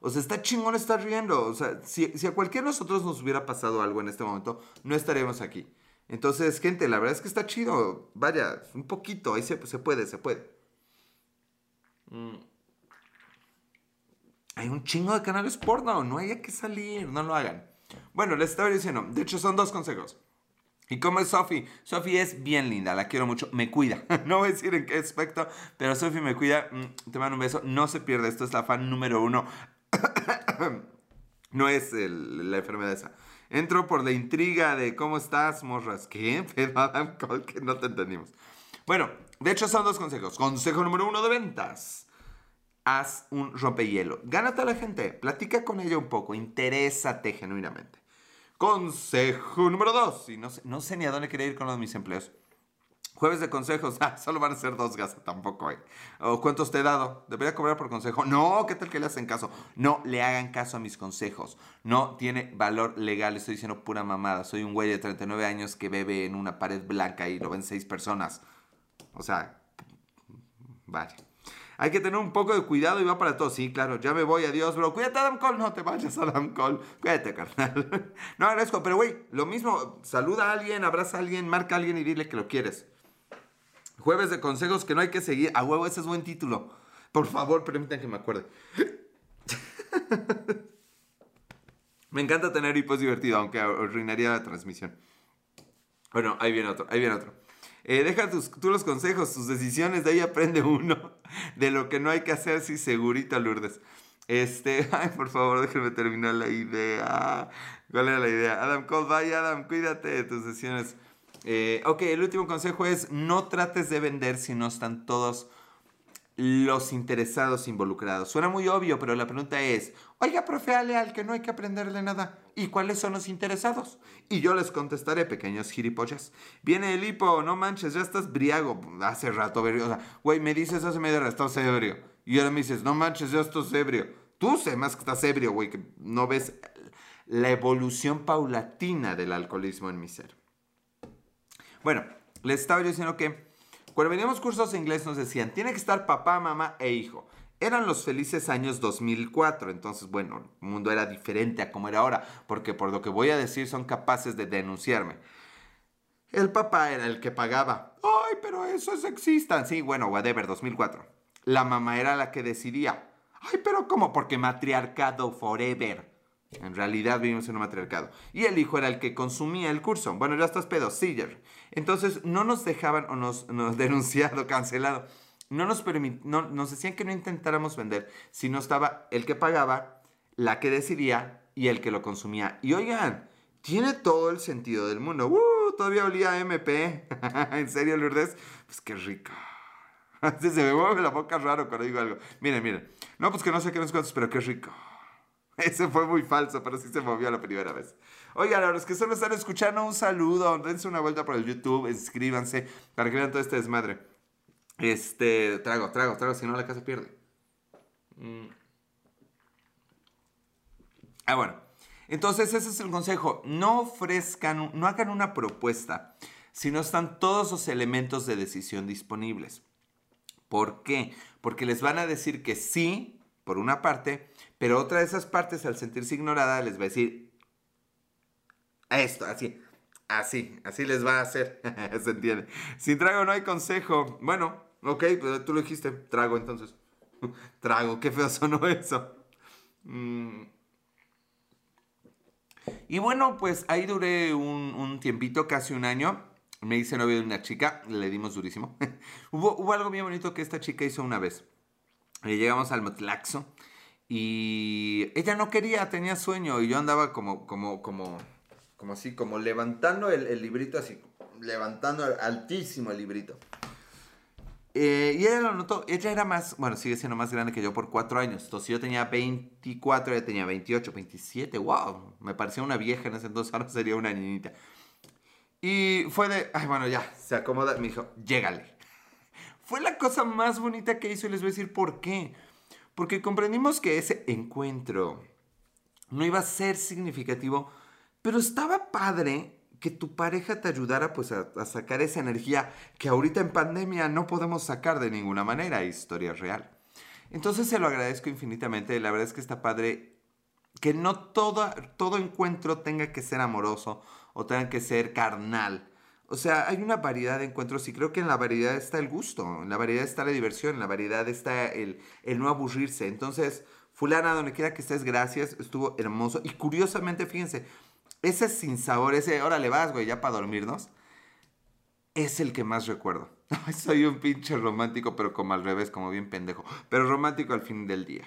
[SPEAKER 1] O sea, está chingón estar riendo. O sea, si, si a cualquiera de nosotros nos hubiera pasado algo en este momento, no estaríamos aquí. Entonces, gente, la verdad es que está chido. Vaya, un poquito, ahí se, se puede, se puede. Mm. Hay un chingo de canales porno, no hay que salir, no lo hagan. Bueno, les estaba diciendo, de hecho son dos consejos. ¿Y cómo es Sofi? Sofi es bien linda, la quiero mucho, me cuida. [laughs] No voy a decir en qué aspecto, pero Sofi me cuida. Mm, te mando un beso, no se pierde, esto es la fan número uno. [coughs] no es la enfermedad esa. Entro por la intriga de cómo estás, morras. ¿Qué? [laughs] Pero Adam que no te entendimos. Bueno, de hecho son dos consejos. Consejo número uno de ventas. Haz un rompehielo. Gánate a la gente. Platica con ella un poco. Interésate genuinamente. Consejo número dos. Y no sé, ni a dónde quería ir con los mis empleos. Jueves de consejos, [laughs] ah, solo van a ser dos gastos, tampoco hay. ¿O cuántos te he dado? ¿Debería cobrar por consejo? No, ¿qué tal que le hacen caso? No le hagan caso a mis consejos. No tiene valor legal, estoy diciendo pura mamada. Soy un güey de 39 años que bebe en una pared blanca y lo ven seis personas. O sea, vale. Hay que tener un poco de cuidado y va para todo. Sí, claro, ya me voy, adiós, bro. Cuídate, Adam Cole. No te vayas, Adam Cole. Cuídate, carnal. [laughs] no agradezco, pero güey, lo mismo. Saluda a alguien, abraza a alguien, marca a alguien y dile que lo quieres. Jueves de consejos que no hay que seguir. A huevo, ese es buen título. Por favor, permítanme que me acuerde. [laughs] me encanta tener hipos divertido, aunque arruinaría la transmisión. Bueno, ahí viene otro, ahí viene otro. Eh, deja tus, tú los consejos, tus decisiones, de ahí aprende uno de lo que no hay que hacer, si segurito, Lourdes. Este, [laughs] ay, por favor, déjenme terminar la idea. ¿Cuál era la idea? Adam Cole, bye Adam, cuídate de tus decisiones. Eh, ok, el último consejo es no trates de vender si no están todos los interesados involucrados. Suena muy obvio, pero la pregunta es, oiga, profe al que no hay que aprenderle nada. ¿Y cuáles son los interesados? Y yo les contestaré, pequeños gilipollas. Viene el hipo, no manches, ya estás briago. Hace rato, o sea, güey, me dices hace media hora, estás ebrio. Y ahora me dices, no manches, ya estás ebrio. Tú sé más que estás ebrio, güey, que no ves la evolución paulatina del alcoholismo en mi ser. Bueno, les estaba yo diciendo que cuando veníamos cursos de inglés nos decían, tiene que estar papá, mamá e hijo. Eran los felices años 2004, entonces bueno, el mundo era diferente a como era ahora, porque por lo que voy a decir son capaces de denunciarme. El papá era el que pagaba. Ay, pero eso es sexista. Sí, bueno, whatever, 2004. La mamá era la que decidía. Ay, pero ¿cómo? Porque matriarcado forever. En realidad vivimos en un matriarcado. Y el hijo era el que consumía el curso. Bueno, ya estás pedo, Siller. Entonces no nos dejaban o nos, nos [laughs] denunciado, cancelado. No nos, no, nos decían que no intentáramos vender si no estaba el que pagaba, la que decidía y el que lo consumía. Y oigan, tiene todo el sentido del mundo. ¡Uh! Todavía olía a MP. [laughs] ¿En serio, Lourdes? Pues qué rico. [laughs] Se me mueve la boca raro cuando digo algo. Miren, miren. No, pues que no sé qué nos cuentos, pero qué rico. Ese fue muy falso, pero sí se movió la primera vez. Oigan, los que solo están escuchando, un saludo. Dense una vuelta por el YouTube, inscríbanse para que vean todo este desmadre. Este, trago, trago, trago, si no la casa pierde. Mm. Ah, bueno. Entonces, ese es el consejo. No ofrezcan, no hagan una propuesta si no están todos los elementos de decisión disponibles. ¿Por qué? Porque les van a decir que sí, por una parte, pero otra de esas partes, al sentirse ignorada, les va a decir esto, así, así, así les va a hacer. [laughs] ¿Se entiende? Sin trago no hay consejo. Bueno, ok, pues tú lo dijiste, trago entonces. [laughs] trago, qué feo sonó [laughs] eso. Mm. Y bueno, pues ahí duré un, tiempito, casi un año me hice novio de una chica, le dimos durísimo. hubo, hubo, algo bien bonito que esta chica hizo una vez. Eh, llegamos al Motlaxo y ella no quería, tenía sueño y yo andaba como, como, como, como así, como levantando el, librito así, levantando altísimo el librito. Eh, y ella lo notó, ella era más, bueno, sigue siendo más grande que yo por cuatro años. Entonces yo tenía 24, ella tenía 28, 27, wow, me parecía una vieja en ese entonces, [laughs] ahora sería una niñita. Y fue de, ay, bueno, ya, se acomoda. Me dijo, llégale. [laughs] Fue la cosa más bonita que hizo y les voy a decir por qué. Porque comprendimos que ese encuentro no iba a ser significativo, pero estaba padre que tu pareja te ayudara pues a, sacar esa energía que ahorita en pandemia no podemos sacar de ninguna manera, historia real. Entonces se lo agradezco infinitamente, la verdad es que está padre que no todo, todo encuentro tenga que ser amoroso o tengan que ser carnal. O sea, hay una variedad de encuentros y creo que en la variedad está el gusto, en la variedad está la diversión, en la variedad está el, no aburrirse. Entonces, fulana, donde quiera que estés, gracias, estuvo hermoso. Y curiosamente, fíjense, ese sin sabor, ese, órale vas, güey, ya para dormirnos, es el que más recuerdo. [laughs] Soy un pinche romántico, pero como al revés, como bien pendejo, pero romántico al fin del día.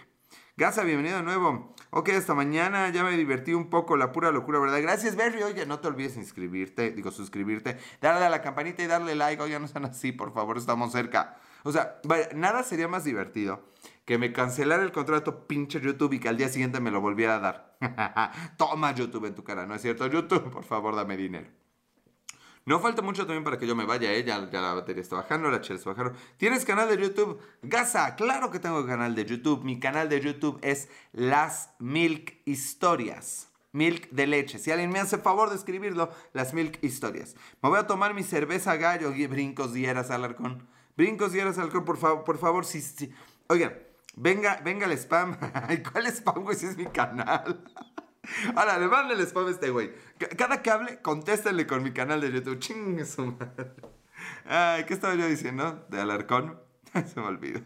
[SPEAKER 1] Gaza, bienvenido de nuevo. Ok, hasta mañana. Ya me divertí un poco, la pura locura, ¿verdad? Gracias, Berry. Oye, no te olvides inscribirte, digo, suscribirte, darle a la campanita y darle like. Oye, no sean así, por favor, estamos cerca. O sea, nada sería más divertido que me cancelara el contrato pinche YouTube y que al día siguiente me lo volviera a dar. [laughs] Toma YouTube en tu cara, ¿no es cierto? YouTube, por favor, dame dinero. No falta mucho también para que yo me vaya, ¿eh? ya, la batería está bajando, la chela está bajando. ¿Tienes canal de YouTube? Gaza, claro que tengo canal de YouTube. Mi canal de YouTube es Las Milk Historias. Milk de leche. Si alguien me hace favor de escribirlo, las Milk Historias. Me voy a tomar mi cerveza gallo y brincos dieras alarcón. Brincos dieras alarcón, por favor, por favor, sí, sí. Oigan, venga, venga el spam. [laughs] ¿Cuál spam, güey? Si es mi canal. [laughs] Ahora, le manden el spam a este güey. Cada que hable, contéstenle con mi canal de YouTube. Ching, su madre. ¿qué estaba yo diciendo? De Alarcón. [laughs] se me olvidó.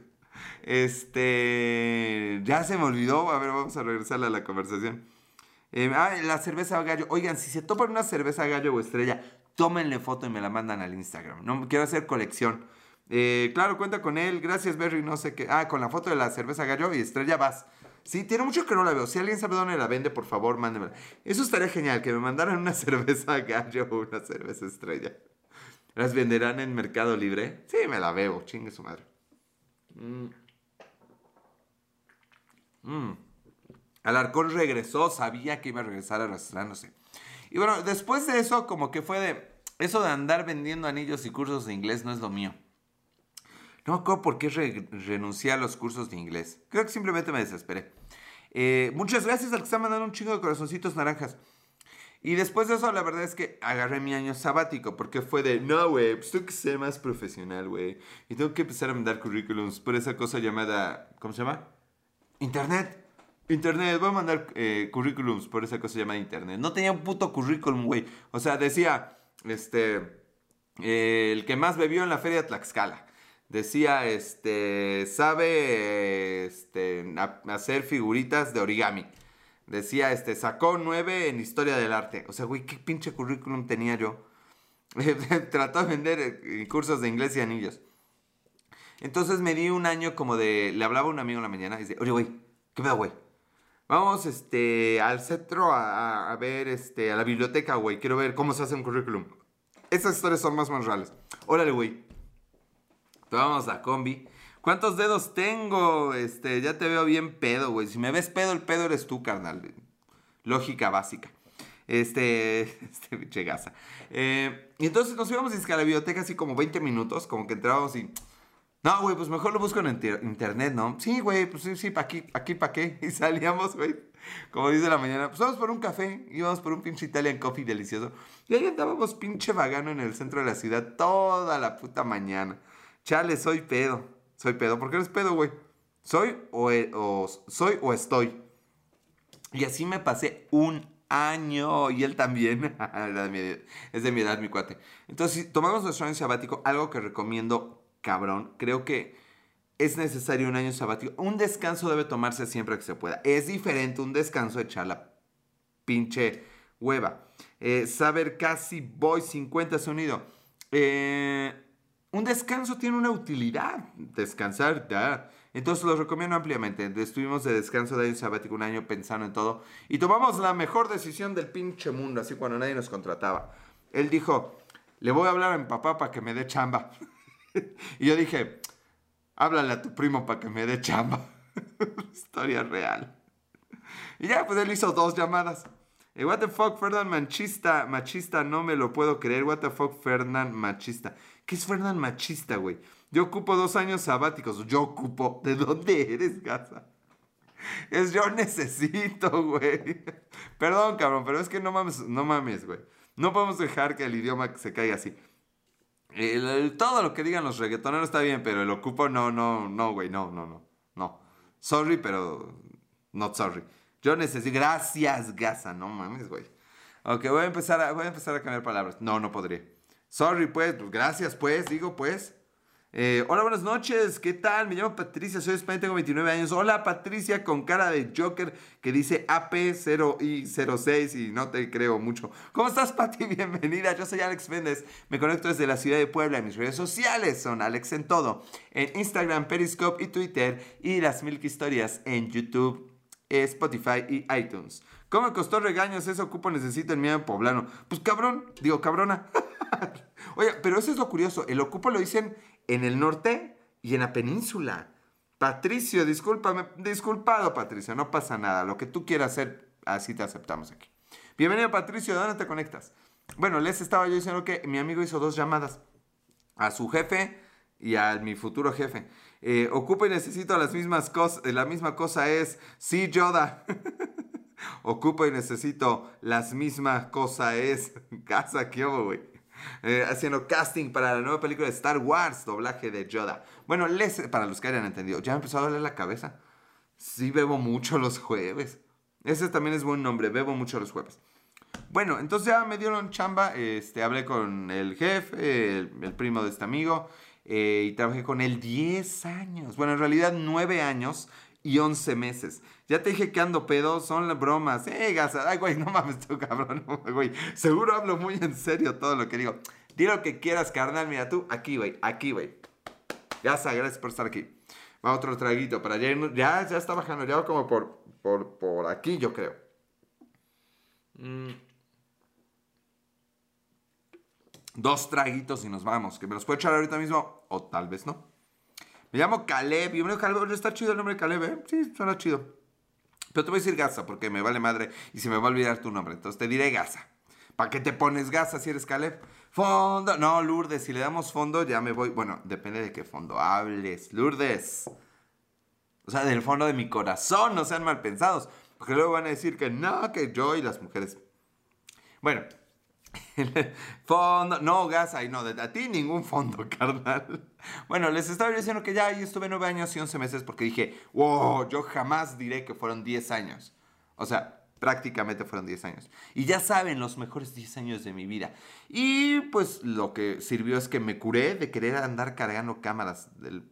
[SPEAKER 1] Este. Ya se me olvidó. A ver, vamos a regresarle a la conversación. Eh, ah, la cerveza gallo. Oigan, si se topan una cerveza gallo o estrella, tómenle foto y me la mandan al Instagram. No quiero hacer colección. Eh, claro, cuenta con él. Gracias, Berry. No sé qué. Ah, con la foto de la cerveza gallo y estrella vas. Sí, tiene mucho que no la veo. Si alguien sabe dónde la vende, por favor, mándemela. Eso estaría genial, que me mandaran una [laughs] cerveza gallo o una cerveza estrella. ¿Las venderán en Mercado Libre? Sí, me la veo. Chingue su madre. Mm. Mm. Alarcón regresó, sabía que iba a regresar arrastrándose. Y bueno, después de eso, como que fue de... Eso de andar vendiendo anillos y cursos de inglés no es lo mío. No me acuerdo por qué renuncié a los cursos de inglés. Creo que simplemente me desesperé. Eh, muchas gracias al que está mandando un chingo de corazoncitos naranjas. Y después de eso, la verdad es que agarré mi año sabático, porque fue de, no, güey, pues tengo que ser más profesional, güey. Y tengo que empezar a mandar currículums por esa cosa llamada, ¿cómo se llama? Internet. Internet, voy a mandar eh, currículums por esa cosa llamada Internet. No tenía un puto currículum, güey. O sea, decía, este, eh, el que más bebió en la feria de Tlaxcala decía, este, sabe este, hacer figuritas de origami. Decía, este, sacó nueve en historia del arte. O sea, güey, ¿qué pinche currículum tenía yo? [laughs] Trató de vender eh, cursos de inglés y anillos. Entonces me di un año como de, le hablaba a un amigo en la mañana y dice, oye, güey, ¿qué pedo, güey? Vamos, este, al centro a, ver, este, a la biblioteca, güey. Quiero ver cómo se hace un currículum. Esas historias son más, más reales. Órale, güey. Vamos a combi. ¿Cuántos dedos tengo? Este, ya te veo bien pedo, güey. Si me ves pedo, el pedo eres tú, carnal. Lógica básica. Este, [laughs] este pinche gasa. Eh, y entonces nos íbamos a la biblioteca así como 20 minutos, como que entrábamos y... No, güey, pues mejor lo busco en internet, ¿no? Sí, güey, pues sí, sí, ¿para aquí, aquí para qué? [laughs] Y salíamos, güey, como dice la mañana, pues vamos por un café, íbamos por un pinche Italian Coffee delicioso. Y ahí andábamos pinche vagano en el centro de la ciudad toda la puta mañana. Chale, soy pedo. Soy pedo. ¿Por qué eres pedo, güey? Soy o, e, o, soy o estoy. Y así me pasé un año. Y él también. [laughs] es de mi edad, mi cuate. Entonces, si tomamos nuestro año sabático, algo que recomiendo, cabrón, creo que es necesario un año sabático. Un descanso debe tomarse siempre que se pueda. Es diferente un descanso de echar la pinche hueva. Eh, saber casi voy 50 sonido. Eh, un descanso tiene una utilidad. Descansar, da. Entonces lo recomiendo ampliamente. Estuvimos de descanso de año sabático un año pensando en todo. Y tomamos la mejor decisión del pinche mundo, así cuando nadie nos contrataba. Él dijo, le voy a hablar a mi papá para que me dé chamba. [laughs] y yo dije, háblale a tu primo para que me dé chamba. [laughs] Historia real. Y ya, pues él hizo dos llamadas. Eh, what the fuck, Fernand Machista, machista, no me lo puedo creer. What the fuck, Fernand Machista. ¿Qué es Fernand Machista, güey? Yo ocupo dos años sabáticos. Yo ocupo. ¿De dónde eres, Gaza? Es yo necesito, güey. Perdón, cabrón, pero es que no mames, no mames, güey. No podemos dejar que el idioma se caiga así. todo lo que digan los reggaetoneros está bien, pero el ocupo no, no, no, güey, no, no, no, no. Sorry, pero not sorry. Yo necesito. Gracias, Gaza. No mames, güey. Ok, voy a empezar a, voy a empezar a cambiar palabras. No, no podré. Sorry, pues. pues gracias, pues. Digo, pues. Eh, hola, buenas noches. ¿Qué tal? Me llamo Patricia, soy español, tengo 29 años. Hola, Patricia, con cara de Joker que dice AP0I06 y no te creo mucho. ¿Cómo estás, Pati? [laughs] Bienvenida. Yo soy Alex Méndez. Me conecto desde la ciudad de Puebla. Mis redes sociales son Alex en todo. En Instagram, Periscope y Twitter. Y las Milk Historias en YouTube Spotify y iTunes. ¿Cómo costó regaños? Eso ocupo necesito en miedo poblano. Pues cabrón, digo cabrona. [laughs] Oye, pero eso es lo curioso. El ocupo lo dicen en el norte y en la península. Patricio, discúlpame, disculpado Patricio, no pasa nada. Lo que tú quieras hacer, así te aceptamos aquí. Bienvenido Patricio, ¿de dónde te conectas? Bueno, les estaba yo diciendo que mi amigo hizo dos llamadas. A su jefe y a mi futuro jefe. Eh, ocupo y necesito las mismas cosas. La misma cosa es, sí, Yoda. [laughs] Ocupo y necesito las mismas cosas es. [laughs] Casa, ¿qué güey? Eh, haciendo casting para la nueva película de Star Wars, doblaje de Yoda. Bueno, les, para los que hayan entendido, ya me empezó a doler la cabeza. Sí, bebo mucho los jueves. Ese también es buen nombre, bebo mucho los jueves. Bueno, entonces ya me dieron chamba, este, hablé con el jefe, el primo de este amigo, eh, y trabajé con él 10 años. Bueno, en realidad 9 años y 11 meses. Ya te dije que ando pedo, son las bromas. Eh, gasa. Ay, güey, no mames tú, cabrón. Seguro hablo muy en serio todo lo que digo. Di lo que quieras, carnal. Mira tú, aquí, güey, aquí, güey. Gasa, gracias por estar aquí. Va otro traguito para allá. Ya, ya está bajando, ya como por, por, por aquí, yo creo. Mmm. Dos traguitos y nos vamos. Que me los puedo echar ahorita mismo o tal vez no. Me llamo Caleb. Y me Caleb. Está chido el nombre de Caleb, ¿eh? Sí, suena chido. Pero te voy a decir Gaza porque me vale madre y se me va a olvidar tu nombre. Entonces te diré Gaza. ¿Para qué te pones Gaza si eres Caleb? Fondo. No, Lourdes. Si le damos fondo ya me voy. Bueno, depende de qué fondo hables. Lourdes. O sea, del fondo de mi corazón. No sean mal pensados. Porque luego van a decir que no, que yo y las mujeres. Bueno, [laughs] fondo, no, gas ahí no, a ti ningún fondo, [laughs] carnal. Bueno, les estaba diciendo que ya yo estuve nueve años y once meses porque dije, wow, yo jamás diré que fueron diez años. O sea, prácticamente fueron diez años. Y ya saben, los mejores diez años de mi vida. Y pues lo que sirvió es que me curé de querer andar cargando cámaras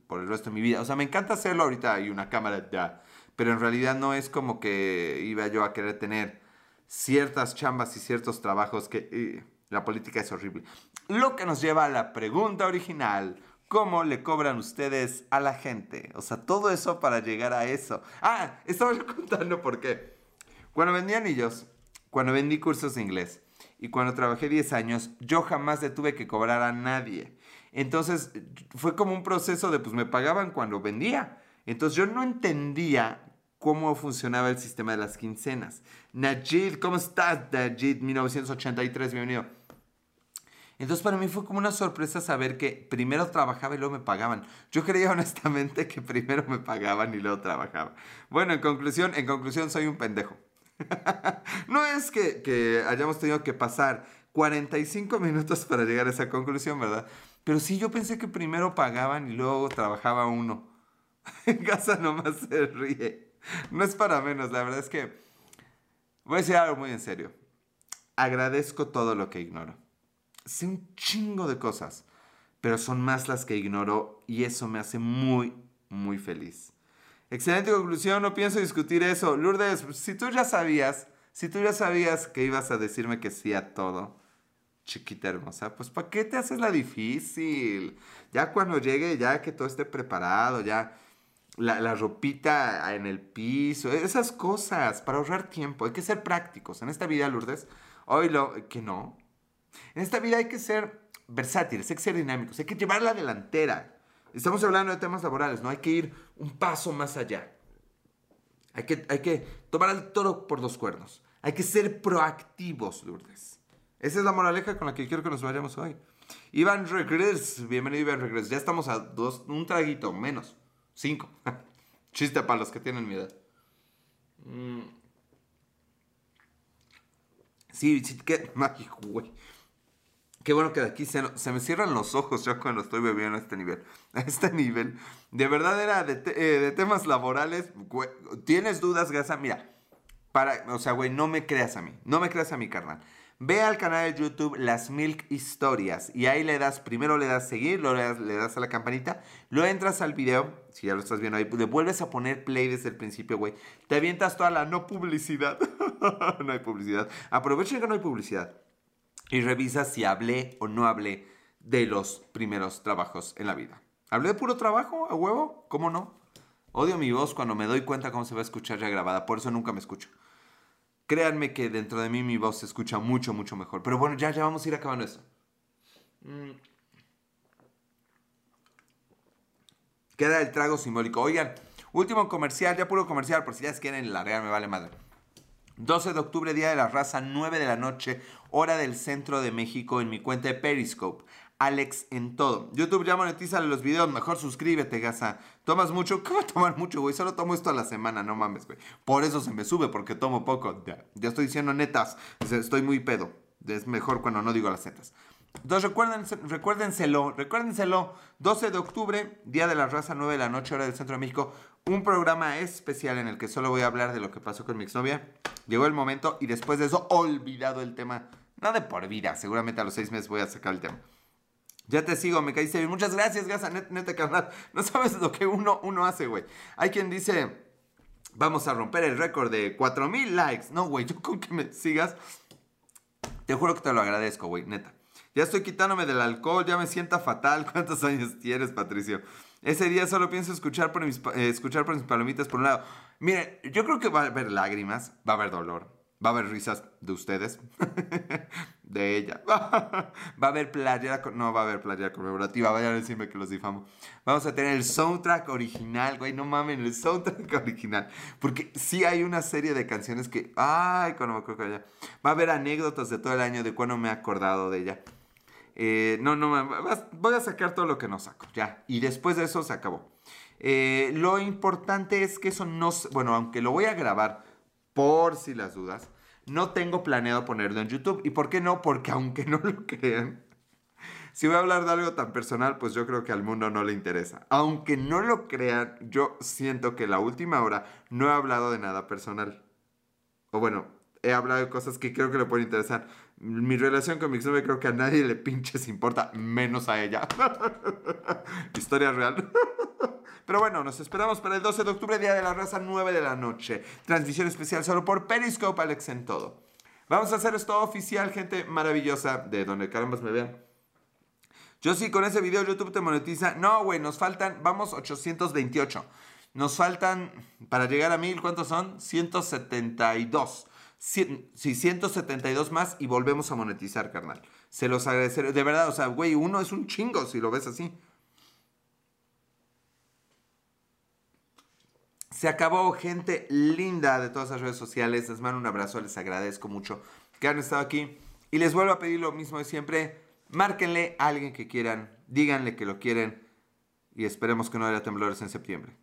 [SPEAKER 1] por el resto de mi vida. O sea, me encanta hacerlo ahorita, hay una cámara ya. Pero en realidad no es como que iba yo a querer tener ciertas chambas y ciertos trabajos que... La política es horrible. Lo que nos lleva a la pregunta original. ¿Cómo le cobran ustedes a la gente? O sea, todo eso para llegar a eso. Ah, estaba yo [laughs] contando por qué. Cuando vendí anillos, cuando vendí cursos de inglés y cuando trabajé 10 años, yo jamás le tuve que cobrar a nadie. Entonces fue como un proceso de, pues me pagaban cuando vendía. Entonces yo no entendía cómo funcionaba el sistema de las quincenas. Najid, ¿cómo estás? Najid, 1983, bienvenido. Entonces para mí fue como una sorpresa saber que primero trabajaba y luego me pagaban. Yo creía honestamente que primero me pagaban y luego trabajaba. Bueno, en conclusión, en conclusión soy un pendejo. [laughs] no es que, que hayamos tenido que pasar 45 minutos para llegar a esa conclusión, ¿verdad? Pero sí, yo pensé que primero pagaban y luego trabajaba uno. [laughs] En casa nomás se ríe. No es para menos, la verdad es que voy a decir algo muy en serio. Agradezco todo lo que ignoro. Sé un chingo de cosas, pero son más las que ignoro y eso me hace muy, muy feliz. Excelente conclusión, no pienso discutir eso. Lourdes, si tú ya sabías, si tú ya sabías que ibas a decirme que sí a todo, chiquita hermosa, pues ¿para qué te haces la difícil? Ya cuando llegue, ya que todo esté preparado, ya la, ropita en el piso, esas cosas, para ahorrar tiempo. Hay que ser prácticos. En esta vida, Lourdes, hoy lo que no. En esta vida hay que ser versátiles, hay que ser dinámicos, hay que llevar la delantera. Estamos hablando de temas laborales, ¿no? Hay que ir un paso más allá. Hay que, hay que tomar al toro por los cuernos. Hay que ser proactivos, Lourdes. Esa es la moraleja con la que quiero que nos vayamos hoy. Iván Regres, bienvenido Iván Regres. Ya estamos a dos, un traguito menos. Cinco. [laughs] Chiste para los que tienen mi edad. Mm. Sí, sí, qué [laughs] mágico, güey. Qué bueno que de aquí se, me cierran los ojos yo cuando estoy bebiendo a este nivel. A [laughs] este nivel. De verdad era de, eh, temas laborales. ¿Tienes dudas, Gaza? Mira, para, o sea, güey, no me creas a mí. No me creas a mi carnal. Ve al canal de YouTube Las Milk Historias y ahí le das, primero le das seguir, luego le das, a la campanita, luego entras al video, si ya lo estás viendo ahí, le vuelves a poner play desde el principio, güey. Te avientas toda la no publicidad. [laughs] no hay publicidad. Aprovechen que no hay publicidad y revisa si hablé o no hablé de los primeros trabajos en la vida. ¿Hablé de puro trabajo a huevo? ¿Cómo no? Odio mi voz cuando me doy cuenta cómo se va a escuchar ya grabada, por eso nunca me escucho. Créanme que dentro de mí mi voz se escucha mucho, mucho mejor. Pero bueno, ya, ya vamos a ir acabando esto. Mm. Queda el trago simbólico. Oigan, último comercial, ya puro comercial, por si ya quieren largar, me vale madre. 12 de octubre, Día de la Raza, 9 de la noche, hora del centro de México, en mi cuenta de Periscope. Alex en todo. YouTube ya monetiza los videos, mejor suscríbete, Gaza. ¿Tomas mucho? ¿Cómo tomar mucho, güey? Solo tomo esto a la semana, no mames, güey. Por eso se me sube, porque tomo poco. Ya, ya estoy diciendo netas, estoy muy pedo. Es mejor cuando no digo las netas. Entonces recuérdense, recuérdenselo, recuérdenselo, 12 de octubre, Día de la Raza, 9 de la noche, hora del Centro de México, un programa especial en el que solo voy a hablar de lo que pasó con mi exnovia. Llegó el momento y después de eso, olvidado el tema, no de por vida, seguramente a los seis meses voy a sacar el tema. Ya te sigo, me caíste bien. Muchas gracias, Gaza, neta, carnal. No sabes lo que uno, uno hace, güey. Hay quien dice, vamos a romper el récord de 4000 likes. No, güey, yo con que me sigas, te juro que te lo agradezco, güey, neta. Ya estoy quitándome del alcohol, ya me sienta fatal. [laughs] ¿Cuántos años tienes, Patricio? Ese día solo pienso escuchar por eh, escuchar por mis palomitas por un lado. Mire, yo creo que va a haber lágrimas, va a haber dolor, va a haber risas de ustedes, [laughs] de ella. [laughs] va a haber playera, no va a haber playera conmemorativa, vayan a decirme que los difamo. Vamos a tener el soundtrack original, güey, no mamen, el soundtrack [laughs] original. Porque sí hay una serie de canciones que, ay, cuando me acuerdo que ella. Va a haber anécdotas de todo el año de cuando me he acordado de ella. Eh, no, no, voy a sacar todo lo que no saco, ya. Y después de eso se acabó. Eh, lo importante es que eso no, bueno, aunque lo voy a grabar por si las dudas, no tengo planeado ponerlo en YouTube. ¿Y por qué no? Porque aunque no lo crean, si voy a hablar de algo tan personal, pues yo creo que al mundo no le interesa. Aunque no lo crean, yo siento que la última hora no he hablado de nada personal. O bueno, he hablado de cosas que creo que le pueden interesar. Mi relación con mi exnovia creo que a nadie le pinches importa, menos a ella. [laughs] Historia real. Pero bueno, nos esperamos para el 12 de octubre, Día de la Raza, 9 de la noche. Transmisión especial solo por Periscope, Alex en todo. Vamos a hacer esto oficial, gente maravillosa, de donde carambas me vean. Yo sí, con ese video YouTube te monetiza. No, güey, nos faltan, vamos, 828. Nos faltan, para llegar a 1000, ¿cuántos son? 172. Sí, 172 más y volvemos a monetizar, carnal. Se los agradeceré. De verdad, o sea, güey, uno es un chingo si lo ves así. Se acabó, gente linda de todas las redes sociales. Les mando un abrazo, les agradezco mucho que han estado aquí. Y les vuelvo a pedir lo mismo de siempre. Márquenle a alguien que quieran, díganle que lo quieren y esperemos que no haya temblores en septiembre.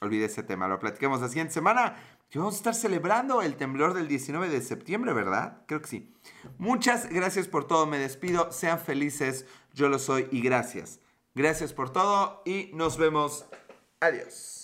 [SPEAKER 1] Olvide ese tema, lo platiquemos la siguiente semana. Y vamos a estar celebrando el temblor del 19 de septiembre, ¿verdad? Creo que sí. Muchas gracias por todo, me despido, sean felices, yo lo soy y gracias. Gracias por todo y nos vemos. Adiós.